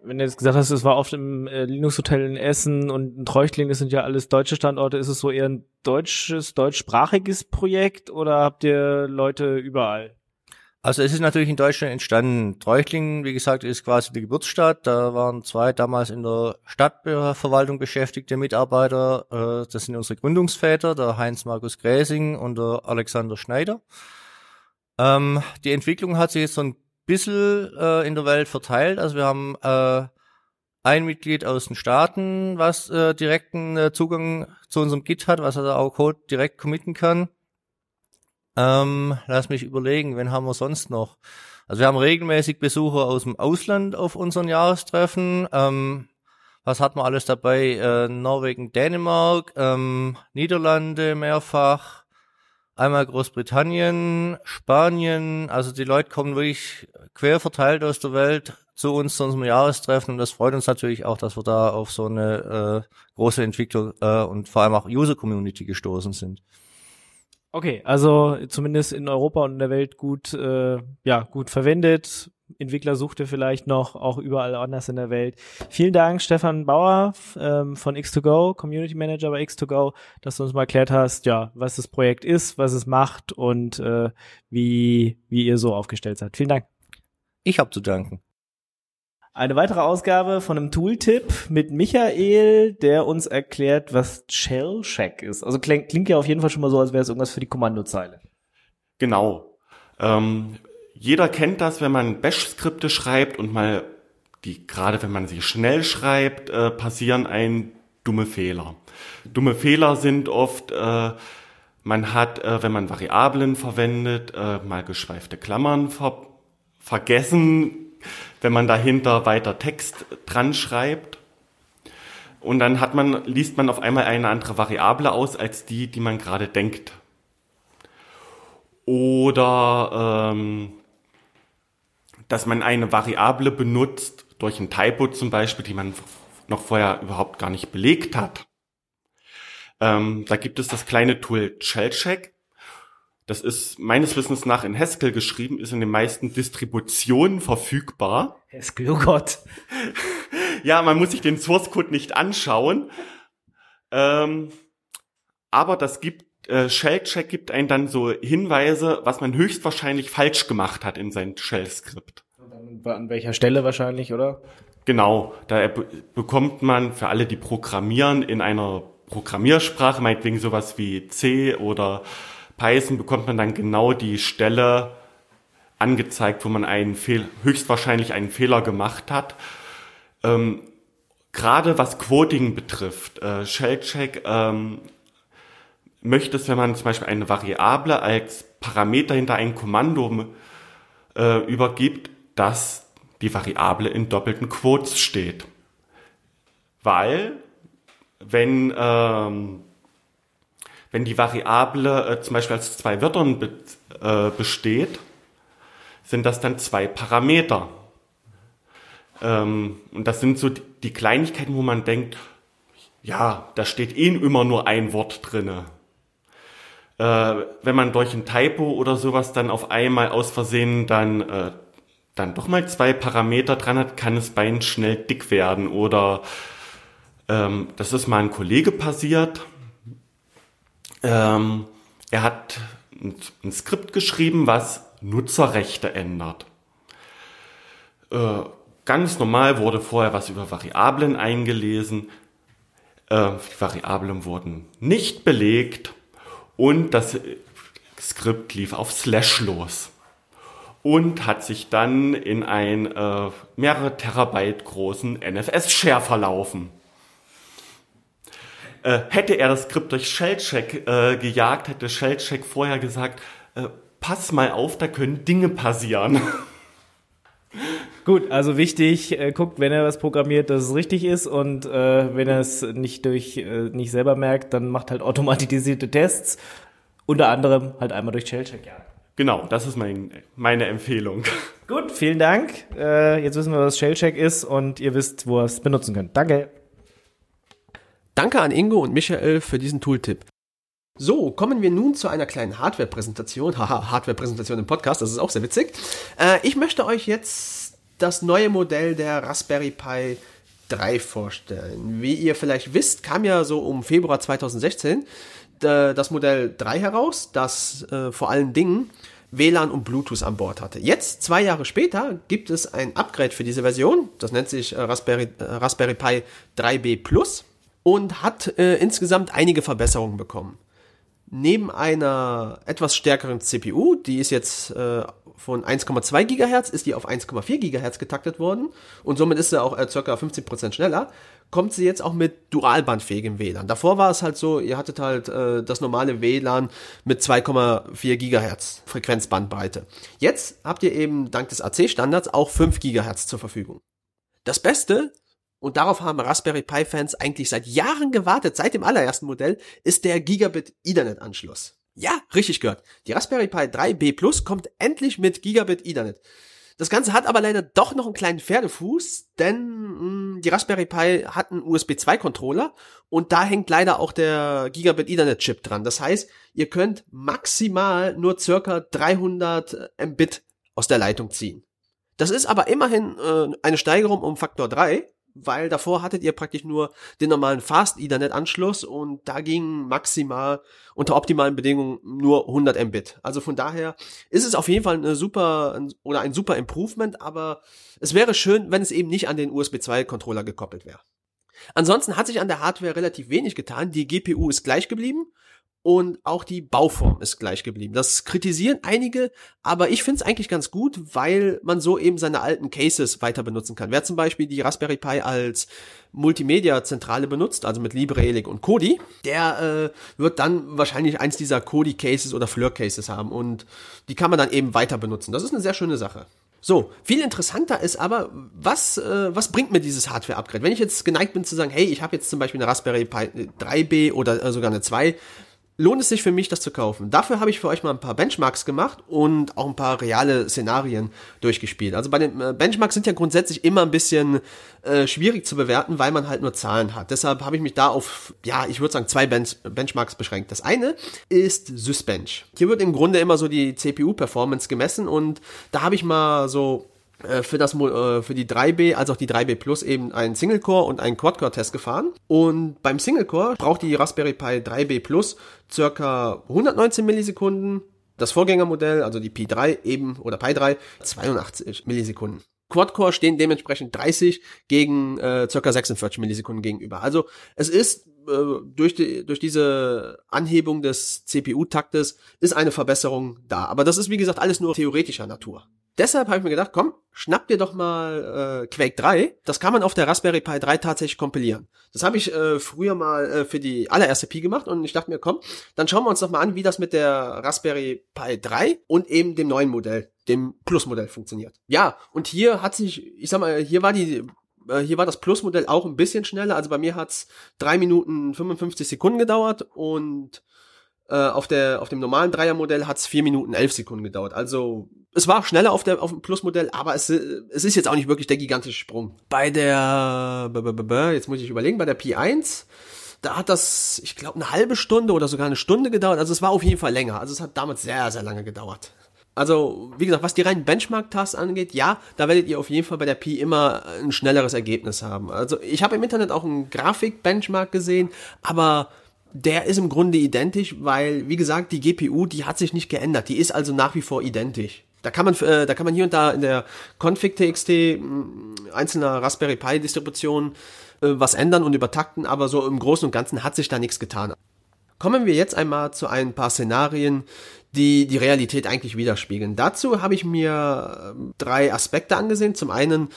Wenn du jetzt gesagt hast, es war oft im äh, Linux Hotel in Essen und in Treuchtlingen, das sind ja alles deutsche Standorte, ist es so eher ein deutsches, deutschsprachiges Projekt oder habt ihr Leute überall? Also es ist natürlich in Deutschland entstanden. Treuchtlingen, wie gesagt, ist quasi die Geburtsstadt. Da waren zwei damals in der Stadtverwaltung beschäftigte Mitarbeiter. Äh, Das sind unsere Gründungsväter, der Heinz Markus Gräsing und der Alexander Schneider. Ähm, Die Entwicklung hat sich jetzt so ein bisschen äh, in der Welt verteilt. Also wir haben äh, ein Mitglied aus den Staaten, was direkten Zugang zu unserem Git hat, was also auch direkt committen kann. Ähm, lass mich überlegen, wen haben wir sonst noch? Also wir haben regelmäßig Besucher aus dem Ausland auf unseren Jahrestreffen. Ähm, was hat man alles dabei? Äh, Norwegen, Dänemark, ähm, Niederlande mehrfach. einmal Großbritannien, Spanien, also die Leute kommen wirklich quer verteilt aus der Welt zu uns zu unserem Jahrestreffen und das freut uns natürlich auch, dass wir da auf so eine äh, große Entwicklung äh, und vor allem auch User-Community gestoßen sind. Okay, also zumindest in Europa und in der Welt gut, äh, ja, gut verwendet. Entwickler sucht ihr vielleicht noch, auch überall anders in der Welt. Vielen Dank, Stefan Bauer ähm, von X2Go, Community Manager bei X2Go, dass du uns mal erklärt hast, ja, was das Projekt ist, was es macht und äh, wie, wie ihr so aufgestellt seid. Vielen Dank. Ich habe zu danken. Eine weitere Ausgabe von einem Tooltip mit Michael, der uns erklärt, was Shell Check ist. Also klingt, klingt ja auf jeden Fall schon mal so, als wäre es irgendwas für die Kommandozeile. Genau. Ähm, jeder kennt das, wenn man Bash-Skripte schreibt und mal die, gerade wenn man sie schnell schreibt, äh, passieren ein dumme Fehler. Dumme Fehler sind oft, äh, man hat, äh, wenn man Variablen verwendet, äh, mal geschweifte Klammern ver vergessen, wenn man dahinter weiter Text dran schreibt. Und dann hat man, liest man auf einmal eine andere Variable aus als die, die man gerade denkt. Oder ähm, dass man eine Variable benutzt, durch ein Typo zum Beispiel, die man noch vorher überhaupt gar nicht belegt hat. Ähm, da gibt es das kleine Tool Shellcheck. Das ist meines Wissens nach in Haskell geschrieben, ist in den meisten Distributionen verfügbar. Haskell, oh Gott. <laughs> Ja, man muss sich den Source Code nicht anschauen. Ähm, aber das gibt, äh, Shellcheck gibt einen dann so Hinweise, was man höchstwahrscheinlich falsch gemacht hat in sein Shell-Skript. An welcher Stelle wahrscheinlich, oder? Genau, da be bekommt man für alle, die programmieren, in einer Programmiersprache, meinetwegen sowas wie C oder Python, bekommt man dann genau die Stelle angezeigt, wo man einen Fehl höchstwahrscheinlich einen Fehler gemacht hat. Ähm, Gerade was Quoting betrifft, äh, Shellcheck ähm, möchte es, wenn man zum Beispiel eine Variable als Parameter hinter ein Kommando äh, übergibt, dass die Variable in doppelten Quotes steht. Weil, wenn, ähm, wenn die Variable äh, zum Beispiel aus zwei Wörtern be äh, besteht, sind das dann zwei Parameter. Ähm, und das sind so die, Kleinigkeiten, wo man denkt, ja, da steht eh immer nur ein Wort drinne. Äh, wenn man durch ein Typo oder sowas dann auf einmal aus Versehen dann äh, dann doch mal zwei Parameter dran hat, kann es Bein schnell dick werden. Oder ähm, das ist mal ein Kollege passiert. Ähm, er hat ein, ein, Skript geschrieben, was Nutzerrechte ändert. Äh, ganz normal wurde vorher was über Variablen eingelesen. Äh, die Variablen wurden nicht belegt und das Skript lief auf Slash los und hat sich dann in ein äh, mehrere Terabyte großen NFS-Share verlaufen. Äh, hätte er das Skript durch Shellcheck äh, gejagt, hätte Shellcheck vorher gesagt, äh, pass mal auf, da können Dinge passieren. <laughs> Gut, also wichtig, äh, guckt, wenn er was programmiert, dass es richtig ist und äh, wenn er es nicht durch äh, nicht selber merkt, dann macht halt automatisierte Tests, unter anderem halt einmal durch Shellcheck, ja. Genau, das ist mein, meine Empfehlung. <laughs> Gut, vielen Dank. Äh, jetzt wissen wir, was Shellcheck ist und ihr wisst, wo ihr es benutzen könnt. Danke. Danke an Ingo und Michael für diesen Tooltip. So, kommen wir nun zu einer kleinen Hardware-Präsentation. <laughs> Haha, Hardware-Präsentation im Podcast, das ist auch sehr witzig. Äh, ich möchte euch jetzt das neue Modell der Raspberry Pi 3 vorstellen. Wie ihr vielleicht wisst, kam ja so um Februar 2016 das Modell 3 heraus, das äh, vor allen Dingen WLAN und Bluetooth an Bord hatte. Jetzt, zwei Jahre später, gibt es ein Upgrade für diese Version. Das nennt sich äh, Raspberry, äh, Raspberry Pi 3B Plus und hat äh, insgesamt einige Verbesserungen bekommen. Neben einer etwas stärkeren CPU, die ist jetzt äh, von 1,2 GHz, ist die auf 1,4 GHz getaktet worden und somit ist sie auch äh, ca. 15% schneller, kommt sie jetzt auch mit dualbandfähigem WLAN. Davor war es halt so, ihr hattet halt äh, das normale WLAN mit 2,4 GHz Frequenzbandbreite. Jetzt habt ihr eben dank des AC-Standards auch 5 GHz zur Verfügung. Das Beste, und darauf haben Raspberry Pi-Fans eigentlich seit Jahren gewartet, seit dem allerersten Modell, ist der Gigabit Ethernet-Anschluss. Ja, richtig gehört. Die Raspberry Pi 3B Plus kommt endlich mit Gigabit Ethernet. Das Ganze hat aber leider doch noch einen kleinen Pferdefuß, denn mh, die Raspberry Pi hat einen USB 2 Controller und da hängt leider auch der Gigabit Ethernet Chip dran. Das heißt, ihr könnt maximal nur circa 300 Mbit aus der Leitung ziehen. Das ist aber immerhin äh, eine Steigerung um Faktor 3 weil davor hattet ihr praktisch nur den normalen Fast Ethernet Anschluss und da ging maximal unter optimalen Bedingungen nur 100 Mbit. Also von daher ist es auf jeden Fall eine super oder ein super Improvement, aber es wäre schön, wenn es eben nicht an den USB 2 Controller gekoppelt wäre. Ansonsten hat sich an der Hardware relativ wenig getan. Die GPU ist gleich geblieben und auch die Bauform ist gleich geblieben. Das kritisieren einige, aber ich finde es eigentlich ganz gut, weil man so eben seine alten Cases weiter benutzen kann. Wer zum Beispiel die Raspberry Pi als Multimedia-Zentrale benutzt, also mit LibreElic und Kodi, der äh, wird dann wahrscheinlich eins dieser Kodi-Cases oder Fleur-Cases haben und die kann man dann eben weiter benutzen. Das ist eine sehr schöne Sache. So, viel interessanter ist aber, was, äh, was bringt mir dieses Hardware-Upgrade? Wenn ich jetzt geneigt bin zu sagen, hey, ich habe jetzt zum Beispiel eine Raspberry Pi 3B oder äh, sogar eine 2, lohnt es sich für mich, das zu kaufen. Dafür habe ich für euch mal ein paar Benchmarks gemacht und auch ein paar reale Szenarien durchgespielt. Also bei den äh, Benchmarks sind ja grundsätzlich immer ein bisschen äh, schwierig zu bewerten, weil man halt nur Zahlen hat. Deshalb habe ich mich da auf, ja, ich würde sagen, zwei Bench Benchmarks beschränkt. Das eine ist Sysbench. Hier wird im Grunde immer so die CPU-Performance gemessen und da habe ich mal so für das äh, für die 3B als auch die 3B Plus eben einen Single Core und einen Quad Core Test gefahren und beim Single Core braucht die Raspberry Pi 3B Plus circa 119 Millisekunden, das Vorgängermodell, also die Pi 3 eben oder Pi 3 82 Millisekunden. Quad-Core stehen dementsprechend 30 gegen äh, circa 46 Millisekunden gegenüber. Also es ist äh, durch, die, durch diese Anhebung des CPU-Taktes ist eine Verbesserung da. Aber das ist wie gesagt alles nur theoretischer Natur. Deshalb habe ich mir gedacht, komm, schnapp dir doch mal äh, Quake 3. Das kann man auf der Raspberry Pi 3 tatsächlich kompilieren. Das habe ich äh, früher mal äh, für die allererste Pi gemacht und ich dachte mir, komm, dann schauen wir uns doch mal an, wie das mit der Raspberry Pi 3 und eben dem neuen Modell, dem Plus-Modell funktioniert. Ja, und hier hat sich, ich sag mal, hier war die äh, hier war das Plus-Modell auch ein bisschen schneller. Also bei mir hat's drei Minuten 55 Sekunden gedauert und äh, auf, der, auf dem normalen Dreiermodell hat's vier Minuten elf Sekunden gedauert. Also es war schneller auf, der, auf dem Plus-Modell, aber es, es ist jetzt auch nicht wirklich der gigantische Sprung. Bei der, jetzt muss ich überlegen, bei der P1, da hat das, ich glaube, eine halbe Stunde oder sogar eine Stunde gedauert. Also es war auf jeden Fall länger. Also es hat damals sehr, sehr lange gedauert. Also, wie gesagt, was die reinen Benchmark-Tasks angeht, ja, da werdet ihr auf jeden Fall bei der Pi immer ein schnelleres Ergebnis haben. Also, ich habe im Internet auch einen Grafik-Benchmark gesehen, aber der ist im Grunde identisch, weil, wie gesagt, die GPU, die hat sich nicht geändert. Die ist also nach wie vor identisch. Da kann man, äh, da kann man hier und da in der Config.txt einzelner Raspberry Pi Distribution äh, was ändern und übertakten, aber so im Großen und Ganzen hat sich da nichts getan. Kommen wir jetzt einmal zu ein paar Szenarien, die die Realität eigentlich widerspiegeln. Dazu habe ich mir äh, drei Aspekte angesehen. Zum einen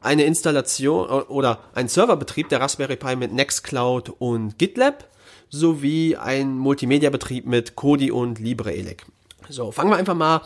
eine Installation oder ein Serverbetrieb der Raspberry Pi mit Nextcloud und GitLab sowie ein Multimedia-Betrieb mit Kodi und LibreElic. So, fangen wir einfach mal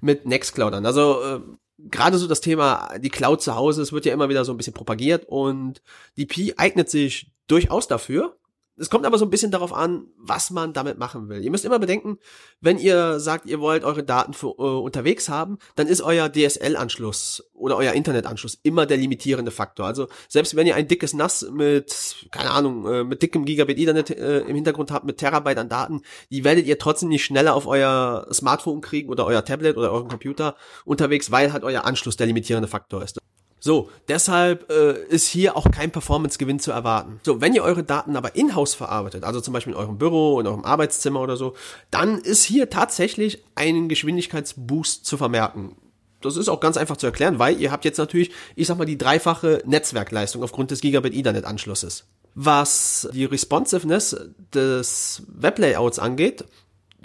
mit Nextcloud an. Also äh, gerade so das Thema die Cloud zu Hause, es wird ja immer wieder so ein bisschen propagiert und die Pi eignet sich durchaus dafür. Es kommt aber so ein bisschen darauf an, was man damit machen will. Ihr müsst immer bedenken, wenn ihr sagt, ihr wollt eure Daten für, äh, unterwegs haben, dann ist euer DSL-Anschluss oder euer Internetanschluss immer der limitierende Faktor. Also selbst wenn ihr ein dickes NAS mit, keine Ahnung, äh, mit dickem Gigabit Ethernet äh, im Hintergrund habt, mit Terabyte an Daten, die werdet ihr trotzdem nicht schneller auf euer Smartphone kriegen oder euer Tablet oder euren Computer unterwegs, weil halt euer Anschluss der limitierende Faktor ist. So, deshalb äh, ist hier auch kein Performance-Gewinn zu erwarten. So, wenn ihr eure Daten aber in-house verarbeitet, also zum Beispiel in eurem Büro, in eurem Arbeitszimmer oder so, dann ist hier tatsächlich ein Geschwindigkeitsboost zu vermerken. Das ist auch ganz einfach zu erklären, weil ihr habt jetzt natürlich, ich sag mal, die dreifache Netzwerkleistung aufgrund des Gigabit Ethernet Anschlusses. Was die Responsiveness des Weblayouts angeht,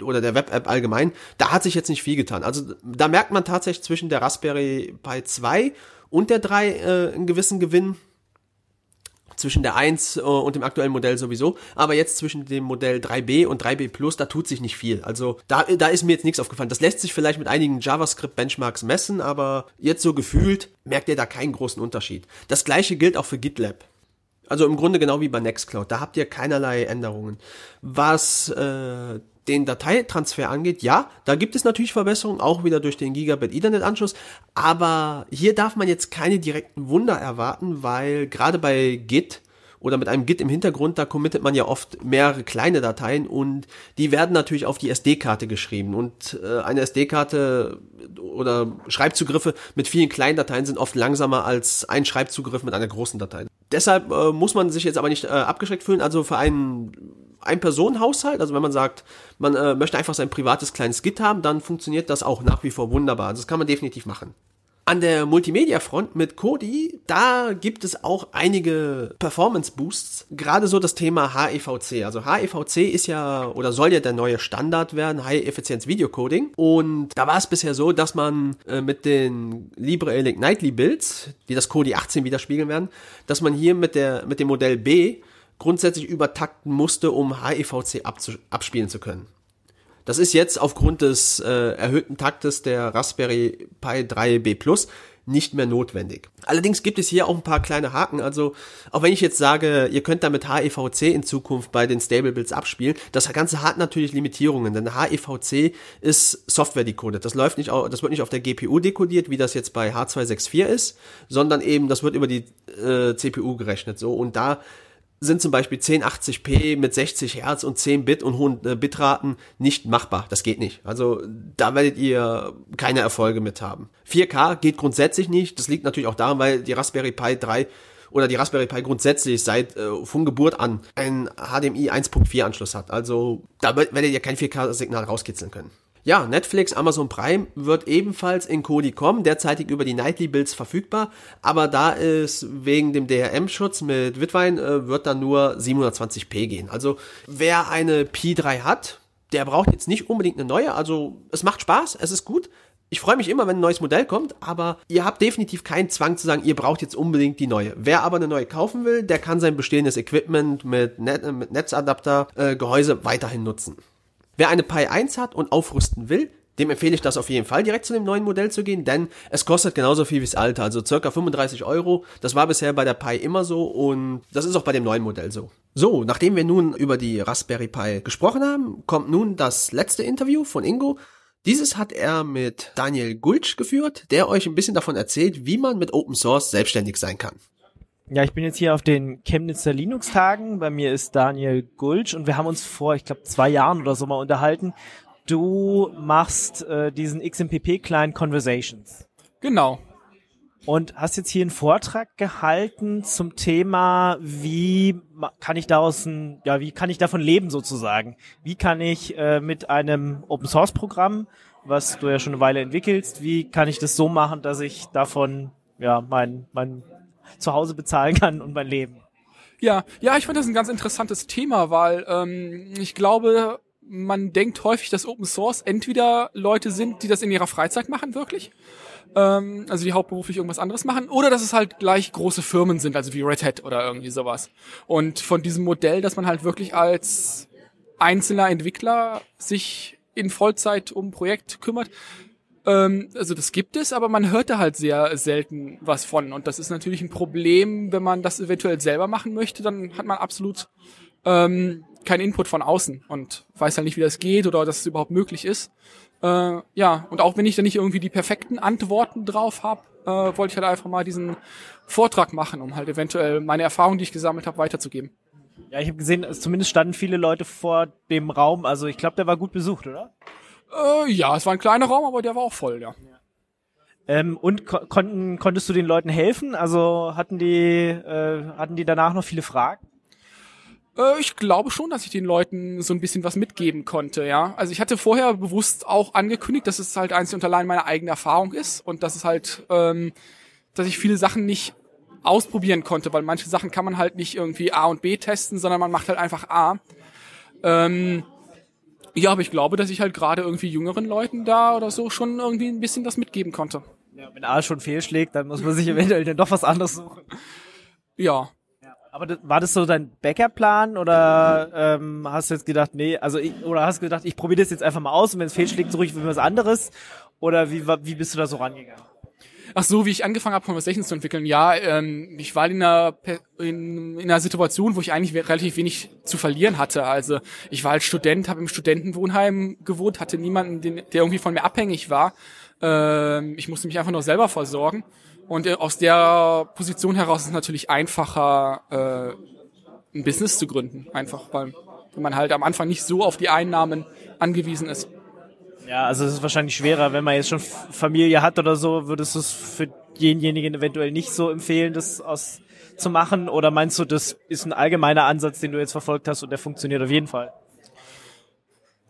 oder der Web-App allgemein, da hat sich jetzt nicht viel getan. Also da merkt man tatsächlich zwischen der Raspberry Pi 2 und der 3 äh, einen gewissen Gewinn zwischen der 1 äh, und dem aktuellen Modell sowieso, aber jetzt zwischen dem Modell 3B und 3B Plus, da tut sich nicht viel. Also da, da ist mir jetzt nichts aufgefallen. Das lässt sich vielleicht mit einigen JavaScript-Benchmarks messen, aber jetzt so gefühlt merkt ihr da keinen großen Unterschied. Das gleiche gilt auch für GitLab. Also im Grunde genau wie bei Nextcloud. Da habt ihr keinerlei Änderungen. Was äh, den Dateitransfer angeht, ja, da gibt es natürlich Verbesserungen, auch wieder durch den Gigabit Ethernet-Anschluss, aber hier darf man jetzt keine direkten Wunder erwarten, weil gerade bei Git oder mit einem Git im Hintergrund, da committet man ja oft mehrere kleine Dateien und die werden natürlich auf die SD-Karte geschrieben und äh, eine SD-Karte oder Schreibzugriffe mit vielen kleinen Dateien sind oft langsamer als ein Schreibzugriff mit einer großen Datei. Deshalb äh, muss man sich jetzt aber nicht äh, abgeschreckt fühlen. Also für einen ein-Personen-Haushalt, also wenn man sagt, man äh, möchte einfach sein privates kleines Git haben, dann funktioniert das auch nach wie vor wunderbar. Also das kann man definitiv machen. An der Multimedia-Front mit Kodi, da gibt es auch einige Performance-Boosts. Gerade so das Thema HEVC. Also HEVC ist ja oder soll ja der neue Standard werden, High-Effizienz-Video-Coding. Und da war es bisher so, dass man äh, mit den LibreElic Nightly Builds, die das Kodi 18 widerspiegeln werden, dass man hier mit der mit dem Modell B grundsätzlich übertakten musste, um HEVC abspielen zu können. Das ist jetzt aufgrund des äh, erhöhten Taktes der Raspberry Pi 3B Plus nicht mehr notwendig. Allerdings gibt es hier auch ein paar kleine Haken. Also auch wenn ich jetzt sage, ihr könnt damit HEVC in Zukunft bei den Stable Builds abspielen, das Ganze hat natürlich Limitierungen, denn HEVC ist Software decoded. Das läuft nicht, das wird nicht auf der GPU dekodiert, wie das jetzt bei H264 ist, sondern eben das wird über die äh, CPU gerechnet. So und da sind zum Beispiel 1080p mit 60 Hertz und 10 Bit und hohen äh, Bitraten nicht machbar. Das geht nicht. Also da werdet ihr keine Erfolge mit haben. 4K geht grundsätzlich nicht. Das liegt natürlich auch daran, weil die Raspberry Pi 3 oder die Raspberry Pi grundsätzlich seit äh, von Geburt an einen HDMI 1.4 Anschluss hat. Also da werdet ihr kein 4K-Signal rauskitzeln können. Ja, Netflix, Amazon Prime wird ebenfalls in Kodi kommen, derzeitig über die Nightly Builds verfügbar, aber da ist wegen dem DRM-Schutz mit Witwein äh, wird dann nur 720p gehen. Also wer eine Pi 3 hat, der braucht jetzt nicht unbedingt eine neue, also es macht Spaß, es ist gut. Ich freue mich immer, wenn ein neues Modell kommt, aber ihr habt definitiv keinen Zwang zu sagen, ihr braucht jetzt unbedingt die neue. Wer aber eine neue kaufen will, der kann sein bestehendes Equipment mit, Net mit Netzadapter, äh, Gehäuse weiterhin nutzen. Wer eine Pi 1 hat und aufrüsten will, dem empfehle ich das auf jeden Fall, direkt zu dem neuen Modell zu gehen, denn es kostet genauso viel wie das alte, also circa 35 Euro. Das war bisher bei der Pi immer so und das ist auch bei dem neuen Modell so. So, nachdem wir nun über die Raspberry Pi gesprochen haben, kommt nun das letzte Interview von Ingo. Dieses hat er mit Daniel Gulch geführt, der euch ein bisschen davon erzählt, wie man mit Open Source selbstständig sein kann. Ja, ich bin jetzt hier auf den Chemnitzer Linux-Tagen. Bei mir ist Daniel Gulsch und wir haben uns vor, ich glaube, zwei Jahren oder so mal unterhalten. Du machst äh, diesen XMPP-Client Conversations. Genau. Und hast jetzt hier einen Vortrag gehalten zum Thema, wie kann ich daraus ein, ja, wie kann ich davon leben sozusagen? Wie kann ich äh, mit einem Open Source Programm, was du ja schon eine Weile entwickelst, wie kann ich das so machen, dass ich davon ja mein mein zu Hause bezahlen kann und mein Leben. Ja, ja, ich finde das ein ganz interessantes Thema, weil ähm, ich glaube, man denkt häufig, dass Open Source entweder Leute sind, die das in ihrer Freizeit machen, wirklich, ähm, also die hauptberuflich irgendwas anderes machen, oder dass es halt gleich große Firmen sind, also wie Red Hat oder irgendwie sowas. Und von diesem Modell, dass man halt wirklich als einzelner Entwickler sich in Vollzeit um ein Projekt kümmert, ähm, also das gibt es, aber man hört da halt sehr selten was von. Und das ist natürlich ein Problem, wenn man das eventuell selber machen möchte, dann hat man absolut ähm, keinen Input von außen und weiß halt nicht, wie das geht oder dass es überhaupt möglich ist. Äh, ja, und auch wenn ich da nicht irgendwie die perfekten Antworten drauf habe, äh, wollte ich halt einfach mal diesen Vortrag machen, um halt eventuell meine Erfahrungen, die ich gesammelt habe, weiterzugeben. Ja, ich habe gesehen, zumindest standen viele Leute vor dem Raum. Also ich glaube, der war gut besucht, oder? Äh, ja, es war ein kleiner Raum, aber der war auch voll, ja. Ähm, und ko konnten, konntest du den Leuten helfen? Also hatten die, äh, hatten die danach noch viele Fragen? Äh, ich glaube schon, dass ich den Leuten so ein bisschen was mitgeben konnte, ja. Also ich hatte vorher bewusst auch angekündigt, dass es halt einzig und allein meine eigene Erfahrung ist und dass es halt, ähm, dass ich viele Sachen nicht ausprobieren konnte, weil manche Sachen kann man halt nicht irgendwie A und B testen, sondern man macht halt einfach A. Ähm, ja, aber ich glaube, dass ich halt gerade irgendwie jüngeren Leuten da oder so schon irgendwie ein bisschen das mitgeben konnte. Ja, wenn A schon fehlschlägt, dann muss man sich eventuell dann doch was anderes suchen. Ja. ja aber das, war das so dein Backup-Plan oder ähm, hast du jetzt gedacht, nee, also ich, oder hast du gedacht, ich probiere das jetzt einfach mal aus und wenn es fehlschlägt, suche ich was anderes? Oder wie, wie bist du da so rangegangen? Ach so, wie ich angefangen habe, Conversations zu entwickeln. Ja, ähm, ich war in einer, in, in einer Situation, wo ich eigentlich relativ wenig zu verlieren hatte. Also ich war als Student, habe im Studentenwohnheim gewohnt, hatte niemanden, den, der irgendwie von mir abhängig war. Ähm, ich musste mich einfach nur selber versorgen. Und äh, aus der Position heraus ist es natürlich einfacher, äh, ein Business zu gründen. Einfach, weil, weil man halt am Anfang nicht so auf die Einnahmen angewiesen ist. Ja, also es ist wahrscheinlich schwerer, wenn man jetzt schon Familie hat oder so, würdest du es für denjenigen eventuell nicht so empfehlen, das aus zu machen? Oder meinst du, das ist ein allgemeiner Ansatz, den du jetzt verfolgt hast und der funktioniert auf jeden Fall?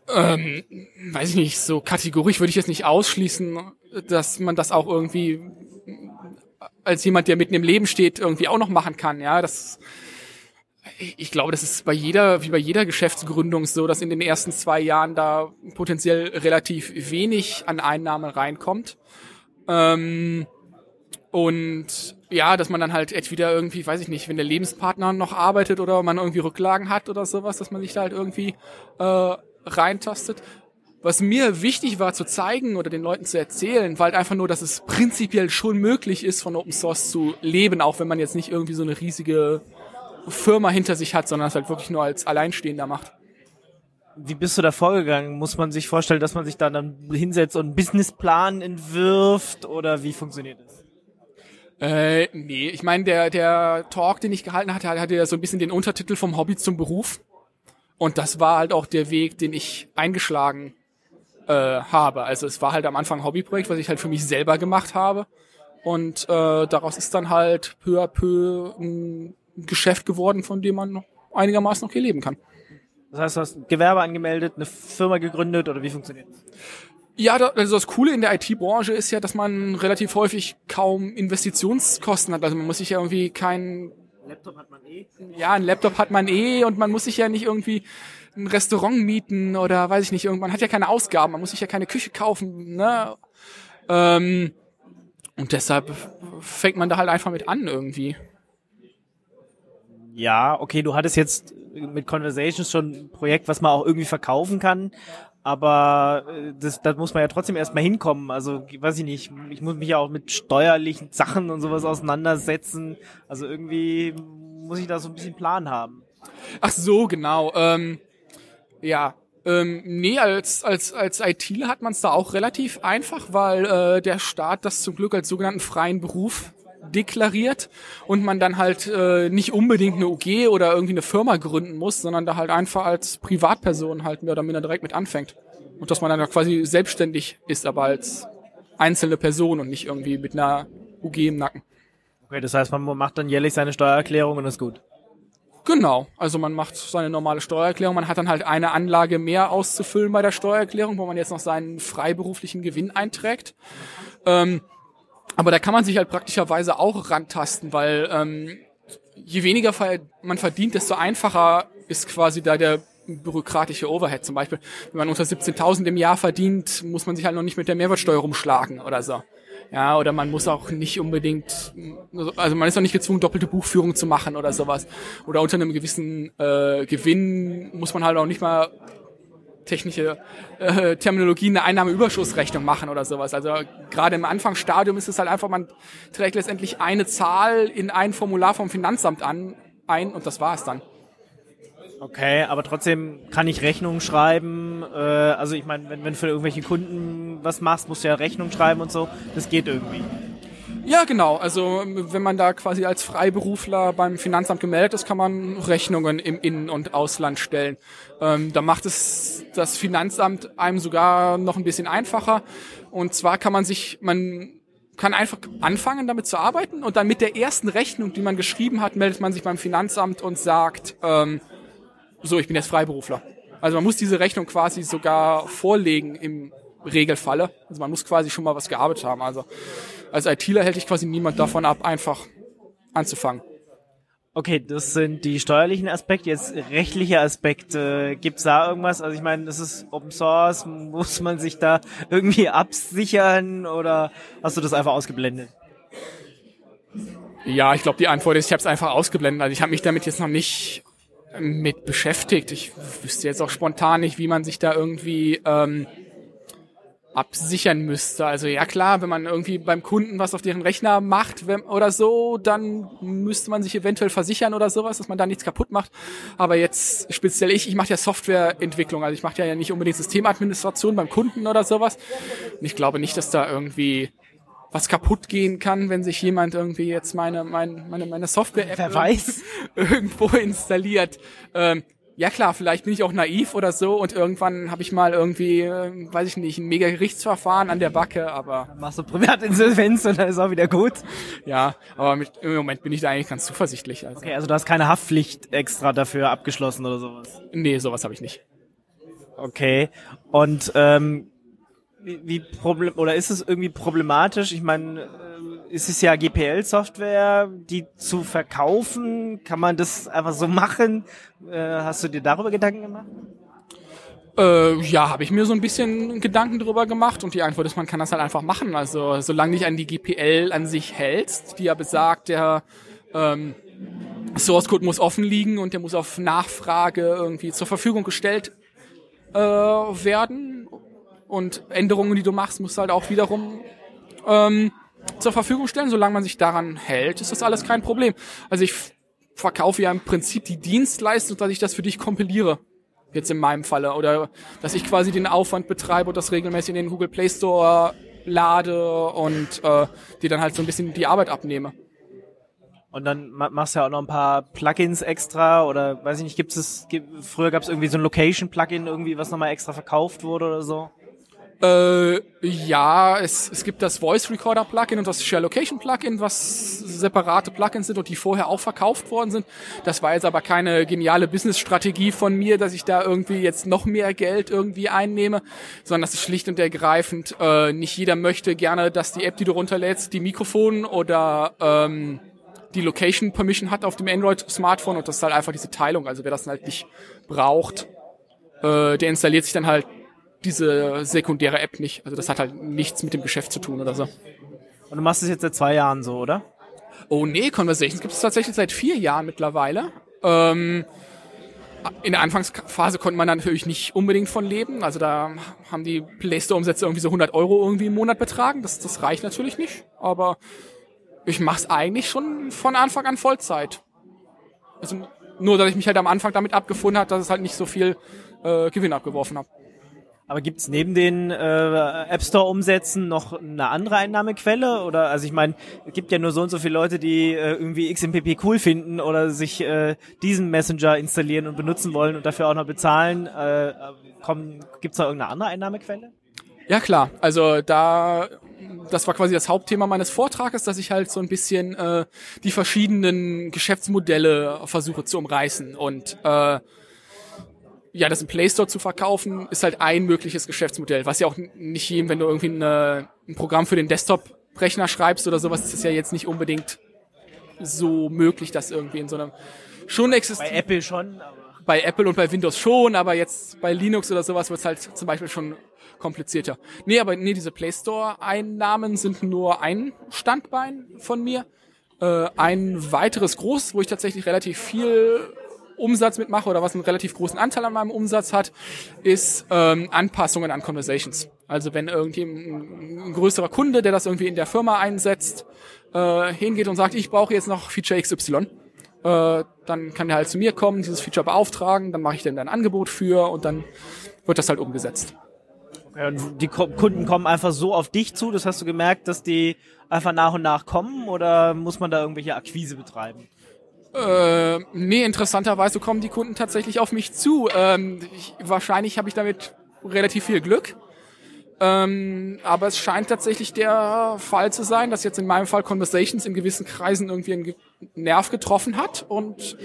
ähm, weiß ich nicht, so kategorisch würde ich jetzt nicht ausschließen, dass man das auch irgendwie als jemand, der mitten im Leben steht, irgendwie auch noch machen kann. Ja, das, ich glaube, das ist bei jeder, wie bei jeder Geschäftsgründung so, dass in den ersten zwei Jahren da potenziell relativ wenig an Einnahmen reinkommt. Ähm, und ja, dass man dann halt entweder irgendwie, weiß ich nicht, wenn der Lebenspartner noch arbeitet oder man irgendwie Rücklagen hat oder sowas, dass man sich da halt irgendwie äh, reintastet. Was mir wichtig war zu zeigen oder den Leuten zu erzählen, war halt einfach nur, dass es prinzipiell schon möglich ist, von Open Source zu leben, auch wenn man jetzt nicht irgendwie so eine riesige Firma hinter sich hat, sondern es halt wirklich nur als Alleinstehender macht. Wie bist du da vorgegangen? Muss man sich vorstellen, dass man sich da dann hinsetzt und einen Businessplan entwirft oder wie funktioniert das? Äh, nee, ich meine, der, der Talk, den ich gehalten hatte, hatte ja so ein bisschen den Untertitel vom Hobby zum Beruf. Und das war halt auch der Weg, den ich eingeschlagen äh, habe. Also es war halt am Anfang ein Hobbyprojekt, was ich halt für mich selber gemacht habe. Und äh, daraus ist dann halt peu à peu ein Geschäft geworden, von dem man noch einigermaßen okay leben kann. Das heißt, du hast ein Gewerbe angemeldet, eine Firma gegründet oder wie funktioniert das? Ja, also das Coole in der IT-Branche ist ja, dass man relativ häufig kaum Investitionskosten hat. Also man muss sich ja irgendwie kein Laptop hat man eh. ja, ein Laptop hat man eh und man muss sich ja nicht irgendwie ein Restaurant mieten oder weiß ich nicht, irgendwann hat ja keine Ausgaben, man muss sich ja keine Küche kaufen, ne? Ähm, und deshalb fängt man da halt einfach mit an irgendwie. Ja, okay, du hattest jetzt mit Conversations schon ein Projekt, was man auch irgendwie verkaufen kann. Aber äh, das, das muss man ja trotzdem erstmal hinkommen. Also, weiß ich nicht, ich muss mich ja auch mit steuerlichen Sachen und sowas auseinandersetzen. Also irgendwie muss ich da so ein bisschen Plan haben. Ach so, genau. Ähm, ja, ähm, nee, als, als, als ITler hat man es da auch relativ einfach, weil äh, der Staat das zum Glück als sogenannten freien Beruf deklariert und man dann halt äh, nicht unbedingt eine UG oder irgendwie eine Firma gründen muss, sondern da halt einfach als Privatperson halt mehr oder minder direkt mit anfängt. Und dass man dann quasi selbstständig ist, aber als einzelne Person und nicht irgendwie mit einer UG im Nacken. Okay, das heißt, man macht dann jährlich seine Steuererklärung und ist gut. Genau, also man macht seine normale Steuererklärung, man hat dann halt eine Anlage mehr auszufüllen bei der Steuererklärung, wo man jetzt noch seinen freiberuflichen Gewinn einträgt. Ähm, aber da kann man sich halt praktischerweise auch rantasten, weil ähm, je weniger man verdient, desto einfacher ist quasi da der bürokratische Overhead. Zum Beispiel, wenn man unter 17.000 im Jahr verdient, muss man sich halt noch nicht mit der Mehrwertsteuer rumschlagen oder so. Ja, oder man muss auch nicht unbedingt, also man ist auch nicht gezwungen, doppelte Buchführung zu machen oder sowas. Oder unter einem gewissen äh, Gewinn muss man halt auch nicht mal technische äh, Terminologie eine Einnahmeüberschussrechnung machen oder sowas. Also gerade im Anfangsstadium ist es halt einfach, man trägt letztendlich eine Zahl in ein Formular vom Finanzamt an ein und das war's dann. Okay, aber trotzdem kann ich Rechnungen schreiben. Äh, also ich meine, wenn, wenn du für irgendwelche Kunden was machst, musst du ja Rechnung schreiben und so. Das geht irgendwie. Ja, genau. Also wenn man da quasi als Freiberufler beim Finanzamt gemeldet ist, kann man Rechnungen im In- und Ausland stellen. Ähm, da macht es das Finanzamt einem sogar noch ein bisschen einfacher. Und zwar kann man sich, man kann einfach anfangen, damit zu arbeiten und dann mit der ersten Rechnung, die man geschrieben hat, meldet man sich beim Finanzamt und sagt, ähm, so, ich bin jetzt Freiberufler. Also man muss diese Rechnung quasi sogar vorlegen im Regelfalle. Also man muss quasi schon mal was gearbeitet haben. Also als ITler hält dich quasi niemand davon ab, einfach anzufangen. Okay, das sind die steuerlichen Aspekte. Jetzt rechtliche Aspekte. Gibt's da irgendwas? Also ich meine, das ist Open Source. Muss man sich da irgendwie absichern oder hast du das einfach ausgeblendet? Ja, ich glaube, die Antwort ist, ich habe es einfach ausgeblendet. Also ich habe mich damit jetzt noch nicht mit beschäftigt. Ich wüsste jetzt auch spontan nicht, wie man sich da irgendwie ähm, absichern müsste. Also ja klar, wenn man irgendwie beim Kunden was auf deren Rechner macht wenn, oder so, dann müsste man sich eventuell versichern oder sowas, dass man da nichts kaputt macht. Aber jetzt speziell ich, ich mache ja Softwareentwicklung, also ich mache ja nicht unbedingt Systemadministration beim Kunden oder sowas. Und ich glaube nicht, dass da irgendwie was kaputt gehen kann, wenn sich jemand irgendwie jetzt meine meine meine, meine Software-App <laughs> irgendwo installiert. Ähm, ja klar, vielleicht bin ich auch naiv oder so und irgendwann habe ich mal irgendwie, äh, weiß ich nicht, ein mega Gerichtsverfahren an der Backe, aber Machst du Privatinsolvenz und dann ist auch wieder gut. ja, aber mit, im Moment bin ich da eigentlich ganz zuversichtlich. Also, Okay, also du hast keine Haftpflicht extra dafür abgeschlossen oder sowas. Nee, sowas habe ich nicht. Okay. Und ähm, wie, wie problem oder ist es irgendwie problematisch? Ich meine, äh, ist es ja GPL-Software, die zu verkaufen? Kann man das einfach so machen? Äh, hast du dir darüber Gedanken gemacht? Äh, ja, habe ich mir so ein bisschen Gedanken drüber gemacht und die Antwort ist, man kann das halt einfach machen. Also solange dich an die GPL an sich hältst, die ja besagt, der ähm, Source Code muss offen liegen und der muss auf Nachfrage irgendwie zur Verfügung gestellt äh, werden und Änderungen, die du machst, musst du halt auch wiederum ähm, zur Verfügung stellen. Solange man sich daran hält, ist das alles kein Problem. Also ich verkaufe ja im Prinzip die Dienstleistung, dass ich das für dich kompiliere. Jetzt in meinem Falle. Oder dass ich quasi den Aufwand betreibe und das regelmäßig in den Google Play Store lade und äh, dir dann halt so ein bisschen die Arbeit abnehme. Und dann ma- machst du ja auch noch ein paar Plugins extra oder weiß ich nicht, gibt es früher gab es irgendwie so ein Location Plugin irgendwie, was nochmal extra verkauft wurde oder so? Äh, ja, es, es gibt das Voice Recorder Plugin und das Share Location Plugin, was separate Plugins sind und die vorher auch verkauft worden sind. Das war jetzt aber keine geniale Business-Strategie von mir, dass ich da irgendwie jetzt noch mehr Geld irgendwie einnehme, sondern das ist schlicht und ergreifend, äh, nicht jeder möchte gerne, dass die App, die du runterlädst, die Mikrofon oder ähm, die Location Permission hat auf dem Android-Smartphone und das ist halt einfach diese Teilung. Also wer das halt nicht braucht, äh, der installiert sich dann halt diese sekundäre App nicht. Also das hat halt nichts mit dem Geschäft zu tun oder so. Und du machst es jetzt seit zwei Jahren so, oder? Oh nee, Conversations gibt es tatsächlich seit vier Jahren mittlerweile. Ähm, in der Anfangsphase konnte man natürlich nicht unbedingt von leben. Also da haben die Play Store Umsätze irgendwie so 100 Euro irgendwie im Monat betragen. Das, das reicht natürlich nicht. Aber ich mache es eigentlich schon von Anfang an Vollzeit. Also nur, dass ich mich halt am Anfang damit abgefunden habe, dass es halt nicht so viel äh, Gewinn abgeworfen hat. Aber gibt's neben den äh, App Store Umsätzen noch eine andere Einnahmequelle? Oder also ich meine, es gibt ja nur so und so viele Leute, die äh, irgendwie XMPP cool finden oder sich äh, diesen Messenger installieren und benutzen wollen und dafür auch noch bezahlen. Äh, kommen, gibt's da irgendeine andere Einnahmequelle? Ja klar, also da das war quasi das Hauptthema meines Vortrages, dass ich halt so ein bisschen äh, die verschiedenen Geschäftsmodelle versuche zu umreißen und äh, ja, das im Play Store zu verkaufen, ist halt ein mögliches Geschäftsmodell, was ja auch nicht jedem, wenn du irgendwie eine, ein Programm für den Desktop-Rechner schreibst oder sowas, ist es ja jetzt nicht unbedingt so möglich, dass irgendwie in so einem schon Bei existiert Apple schon, aber bei Apple und bei Windows schon, aber jetzt bei Linux oder sowas wird es halt zum Beispiel schon komplizierter. Nee, aber nee, diese Play Store-Einnahmen sind nur ein Standbein von mir. Äh, ein weiteres großes, wo ich tatsächlich relativ viel Umsatz mitmache oder was einen relativ großen Anteil an meinem Umsatz hat, ist ähm, Anpassungen an Conversations. Also wenn irgendwie ein, größerer Kunde, der das irgendwie in der Firma einsetzt, äh, hingeht und sagt, ich brauche jetzt noch Feature XY, äh, dann kann der halt zu mir kommen, dieses Feature beauftragen, dann mache ich dann ein Angebot für und dann wird das halt umgesetzt. Die Kunden kommen einfach so auf dich zu, das hast du gemerkt, dass die einfach nach und nach kommen oder muss man da irgendwelche Akquise betreiben? Äh, nee, interessanterweise kommen die Kunden tatsächlich auf mich zu. Ähm, ich, wahrscheinlich habe ich damit relativ viel Glück. Ähm, aber es scheint tatsächlich der Fall zu sein, dass jetzt in meinem Fall Conversations in gewissen Kreisen irgendwie einen Nerv getroffen hat und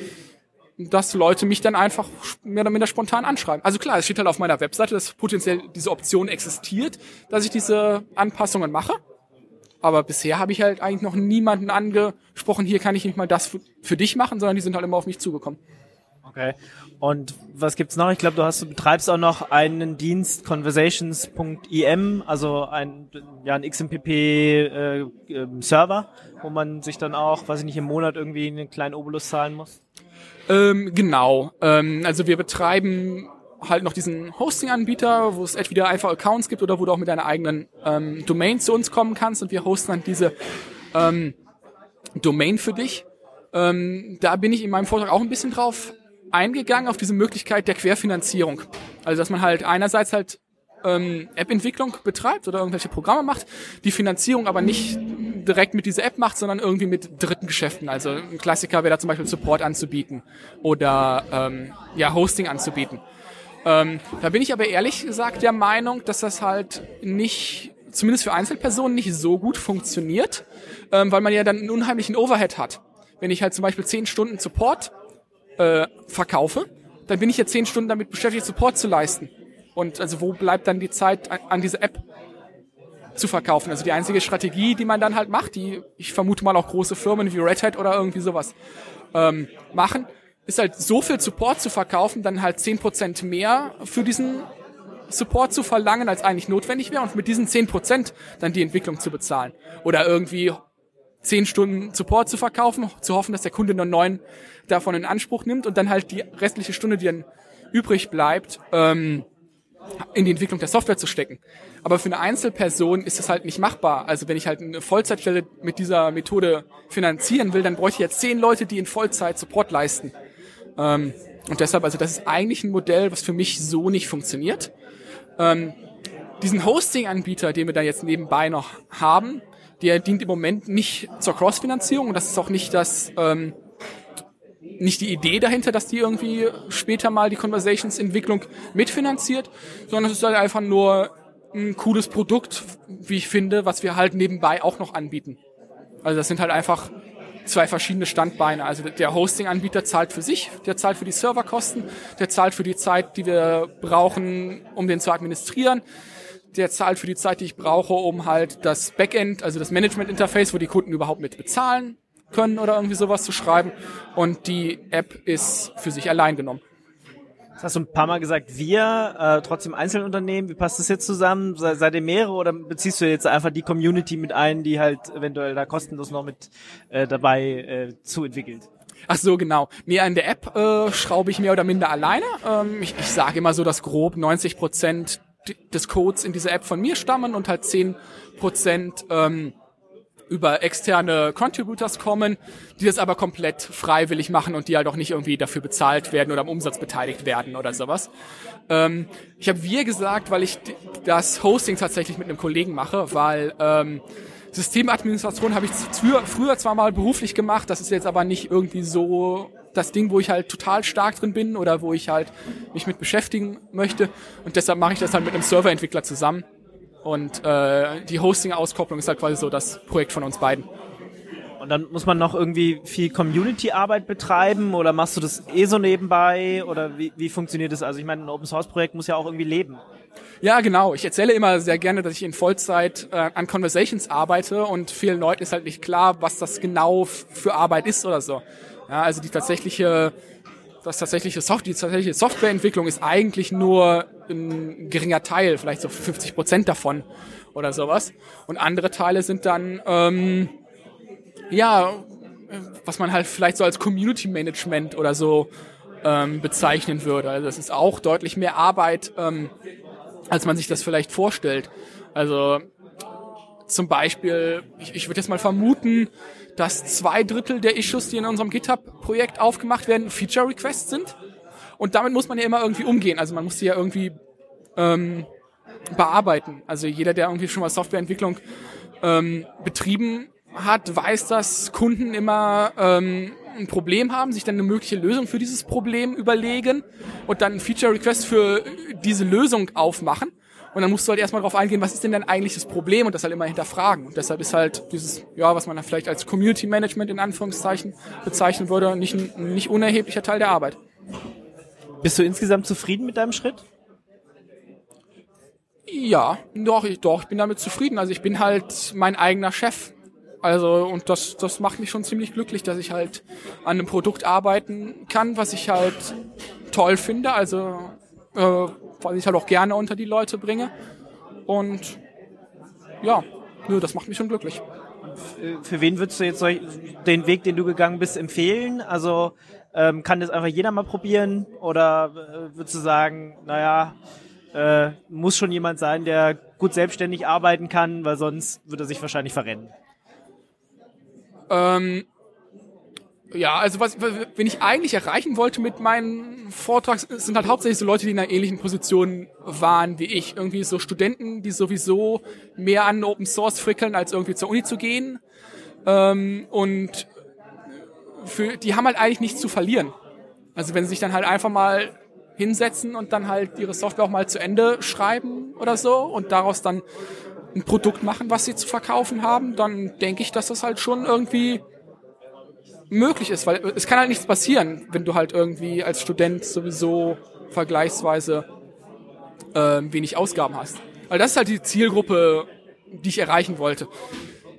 dass Leute mich dann einfach mehr oder minder spontan anschreiben. Also klar, es steht halt auf meiner Webseite, dass potenziell diese Option existiert, dass ich diese Anpassungen mache. Aber bisher habe ich halt eigentlich noch niemanden angesprochen, hier kann ich nicht mal das für, für dich machen, sondern die sind halt immer auf mich zugekommen. Okay. Und was gibt's noch? Ich glaube, du hast du betreibst auch noch einen Dienst conversations.im, also ein ja ein XMPP äh, ähm, Server, wo man sich dann auch, weiß ich nicht, im Monat irgendwie einen kleinen Obolus zahlen muss. Ähm, genau. Ähm, also wir betreiben halt noch diesen Hosting-Anbieter, wo es entweder einfach Accounts gibt oder wo du auch mit deiner eigenen ähm, Domain zu uns kommen kannst und wir hosten dann diese ähm, Domain für dich. Ähm, da bin ich in meinem Vortrag auch ein bisschen drauf eingegangen, auf diese Möglichkeit der Querfinanzierung. Also dass man halt einerseits halt ähm, App-Entwicklung betreibt oder irgendwelche Programme macht, die Finanzierung aber nicht direkt mit dieser App macht, sondern irgendwie mit dritten Geschäften. Also ein Klassiker wäre da zum Beispiel Support anzubieten oder ähm, ja Hosting anzubieten. Ähm, da bin ich aber ehrlich gesagt der Meinung, dass das halt nicht, zumindest für Einzelpersonen, nicht so gut funktioniert, ähm, weil man ja dann einen unheimlichen Overhead hat. Wenn ich halt zum Beispiel zehn Stunden Support äh, verkaufe, dann bin ich ja zehn Stunden damit beschäftigt, Support zu leisten. Und also wo bleibt dann die Zeit an, diese App zu verkaufen? Also die einzige Strategie, die man dann halt macht, die ich vermute mal auch große Firmen wie Red Hat oder irgendwie sowas ähm, machen, ist halt so viel Support zu verkaufen, dann halt zehn Prozent mehr für diesen Support zu verlangen, als eigentlich notwendig wäre und mit diesen zehn Prozent dann die Entwicklung zu bezahlen. Oder irgendwie zehn Stunden Support zu verkaufen, zu hoffen, dass der Kunde nur neun davon in Anspruch nimmt und dann halt die restliche Stunde, die dann übrig bleibt, ähm, in die Entwicklung der Software zu stecken. Aber für eine Einzelperson ist das halt nicht machbar. Also wenn ich halt eine Vollzeitstelle mit dieser Methode finanzieren will, dann bräuchte ich jetzt zehn Leute, die in Vollzeit Support leisten. Ähm, und deshalb, also das ist eigentlich ein Modell, was für mich so nicht funktioniert. Ähm, diesen Hosting-Anbieter, den wir da jetzt nebenbei noch haben, der dient im Moment nicht zur Cross-Finanzierung. Das ist auch nicht das, ähm, nicht die Idee dahinter, dass die irgendwie später mal die Conversations-Entwicklung mitfinanziert, sondern es ist halt einfach nur ein cooles Produkt, wie ich finde, was wir halt nebenbei auch noch anbieten. Also das sind halt einfach zwei verschiedene Standbeine. Also der Hosting-Anbieter zahlt für sich, der zahlt für die Serverkosten, der zahlt für die Zeit, die wir brauchen, um den zu administrieren. Der zahlt für die Zeit, die ich brauche, um halt das Backend, also das Management-Interface, wo die Kunden überhaupt mit bezahlen können oder irgendwie sowas zu schreiben. Und die App ist für sich allein genommen. Das hast du ein paar Mal gesagt, wir, äh, trotzdem Einzelunternehmen, wie passt das jetzt zusammen? Se seid ihr mehrere oder beziehst du jetzt einfach die Community mit ein, die halt eventuell da kostenlos noch mit äh, dabei äh, zu entwickelt? Ach so, genau. Nee, an der App äh, schraube ich mehr oder minder alleine. Ähm, ich ich sage immer so, dass grob 90 Prozent des Codes in dieser App von mir stammen und halt 10 Prozent ähm, über externe Contributors kommen, die das aber komplett freiwillig machen und die halt auch nicht irgendwie dafür bezahlt werden oder am Umsatz beteiligt werden oder sowas. Ähm, ich habe wir gesagt, weil ich das Hosting tatsächlich mit einem Kollegen mache, weil ähm, Systemadministration habe ich früher, früher zwar mal beruflich gemacht, das ist jetzt aber nicht irgendwie so das Ding, wo ich halt total stark drin bin oder wo ich halt mich mit beschäftigen möchte und deshalb mache ich das halt mit einem Serverentwickler zusammen und äh, die Hosting-Auskopplung ist halt quasi so das Projekt von uns beiden. Und dann muss man noch irgendwie viel Community-Arbeit betreiben oder machst du das eh so nebenbei oder wie, wie funktioniert das? Also ich meine, ein Open-Source-Projekt muss ja auch irgendwie leben. Ja, genau. Ich erzähle immer sehr gerne, dass ich in Vollzeit äh, an Conversations arbeite und vielen Leuten ist halt nicht klar, was das genau für Arbeit ist oder so. Ja, also die tatsächliche das tatsächliche Soft die tatsächliche Softwareentwicklung ist eigentlich nur ein geringer Teil, vielleicht so 50 Prozent davon oder sowas. Und andere Teile sind dann, ähm, ja, was man halt vielleicht so als Community Management oder so ähm, bezeichnen würde. Also das ist auch deutlich mehr Arbeit, ähm, als man sich das vielleicht vorstellt. Also zum Beispiel, ich, ich würde jetzt mal vermuten, dass zwei Drittel der Issues, die in unserem GitHub-Projekt aufgemacht werden, Feature-Requests sind. Und damit muss man ja immer irgendwie umgehen. Also man muss die ja irgendwie ähm, bearbeiten. Also jeder, der irgendwie schon mal Softwareentwicklung ähm, betrieben hat, weiß, dass Kunden immer ähm, ein Problem haben, sich dann eine mögliche Lösung für dieses Problem überlegen und dann Feature-Request für diese Lösung aufmachen. Und dann musst du halt erstmal darauf eingehen, was ist denn dein eigentliches Problem und das halt immer hinterfragen. Und deshalb ist halt dieses, ja, was man vielleicht als Community Management in Anführungszeichen bezeichnen würde, nicht ein nicht unerheblicher Teil der Arbeit. Bist du insgesamt zufrieden mit deinem Schritt? Ja, doch, ich, doch, ich bin damit zufrieden. Also ich bin halt mein eigener Chef. Also, und das, das macht mich schon ziemlich glücklich, dass ich halt an einem Produkt arbeiten kann, was ich halt toll finde. Also, äh, was ich halt auch gerne unter die Leute bringe. Und ja, nö, das macht mich schon glücklich. Für wen würdest du jetzt den Weg, den du gegangen bist, empfehlen? Also Ähm, kann das einfach jeder mal probieren? Oder äh, würdest du sagen, naja, äh, muss schon jemand sein, der gut selbstständig arbeiten kann, weil sonst würde er sich wahrscheinlich verrennen? Ähm, ja, also was, wenn ich eigentlich erreichen wollte mit meinem Vortrag, sind halt hauptsächlich so Leute, die in einer ähnlichen Position waren wie ich. Irgendwie so Studenten, die sowieso mehr an Open Source frickeln, als irgendwie zur Uni zu gehen. Ähm, und für, die haben halt eigentlich nichts zu verlieren. Also wenn sie sich dann halt einfach mal hinsetzen und dann halt ihre Software auch mal zu Ende schreiben oder so und daraus dann ein Produkt machen, was sie zu verkaufen haben, dann denke ich, dass das halt schon irgendwie möglich ist, weil es kann halt nichts passieren, wenn du halt irgendwie als Student sowieso vergleichsweise äh, wenig Ausgaben hast. Weil das ist halt die Zielgruppe, die ich erreichen wollte.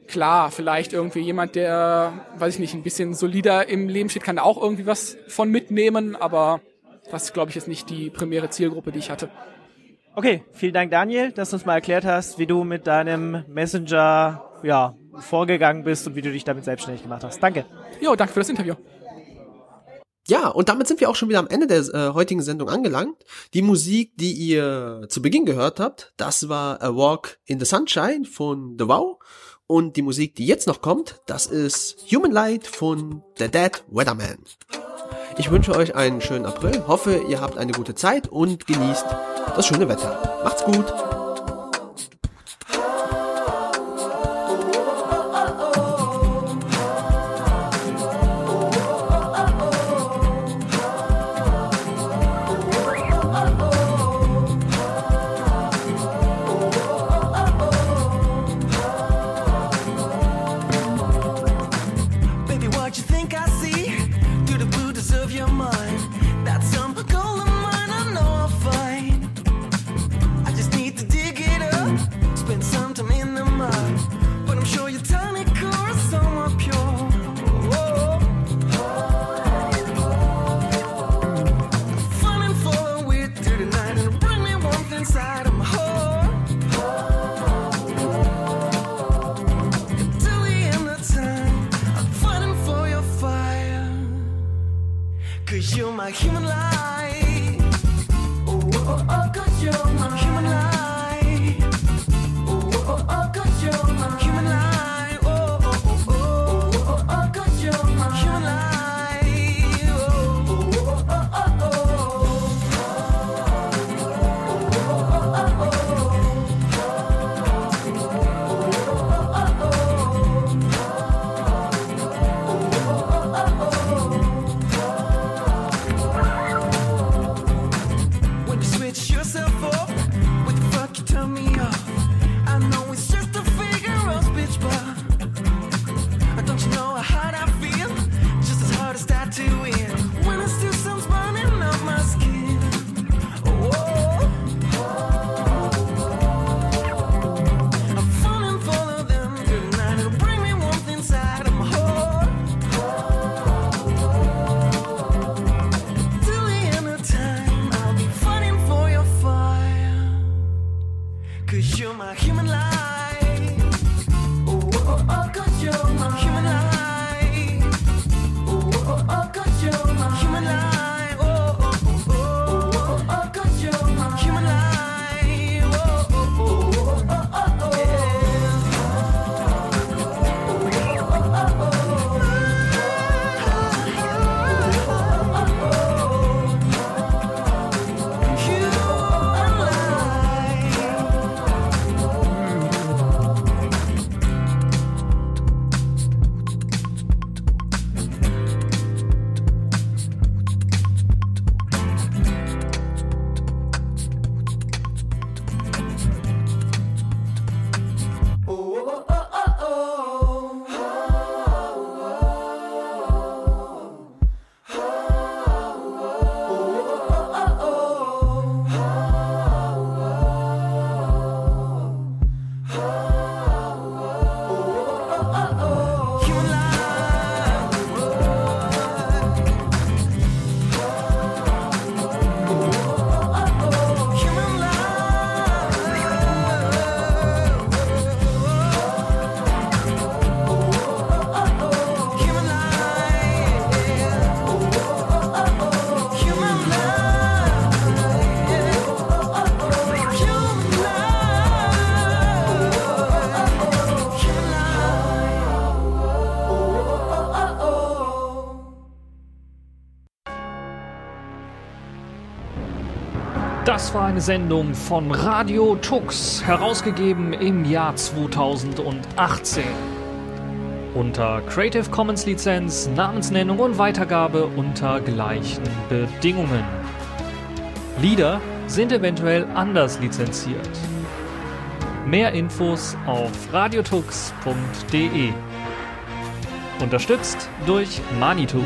Klar, vielleicht irgendwie jemand, der, weiß ich nicht, ein bisschen solider im Leben steht, kann da auch irgendwie was von mitnehmen, aber das glaube ich, jetzt nicht die primäre Zielgruppe, die ich hatte. Okay, vielen Dank, Daniel, dass du uns mal erklärt hast, wie du mit deinem Messenger ja, vorgegangen bist und wie du dich damit selbstständig gemacht hast. Danke. Jo, danke für das Interview. Ja, und damit sind wir auch schon wieder am Ende der äh, heutigen Sendung angelangt. Die Musik, die ihr zu Beginn gehört habt, das war A Walk in the Sunshine von The Wow. Und die Musik, die jetzt noch kommt, das ist Human Light von The Dead Weatherman. Ich wünsche euch einen schönen April, hoffe, ihr habt eine gute Zeit und genießt das schöne Wetter. Macht's gut! Eine Sendung von Radio Tux, herausgegeben im Jahr 2018. Unter Creative Commons Lizenz, Namensnennung und Weitergabe unter gleichen Bedingungen. Lieder sind eventuell anders lizenziert. Mehr Infos auf radiotux.de. Unterstützt durch Manitou.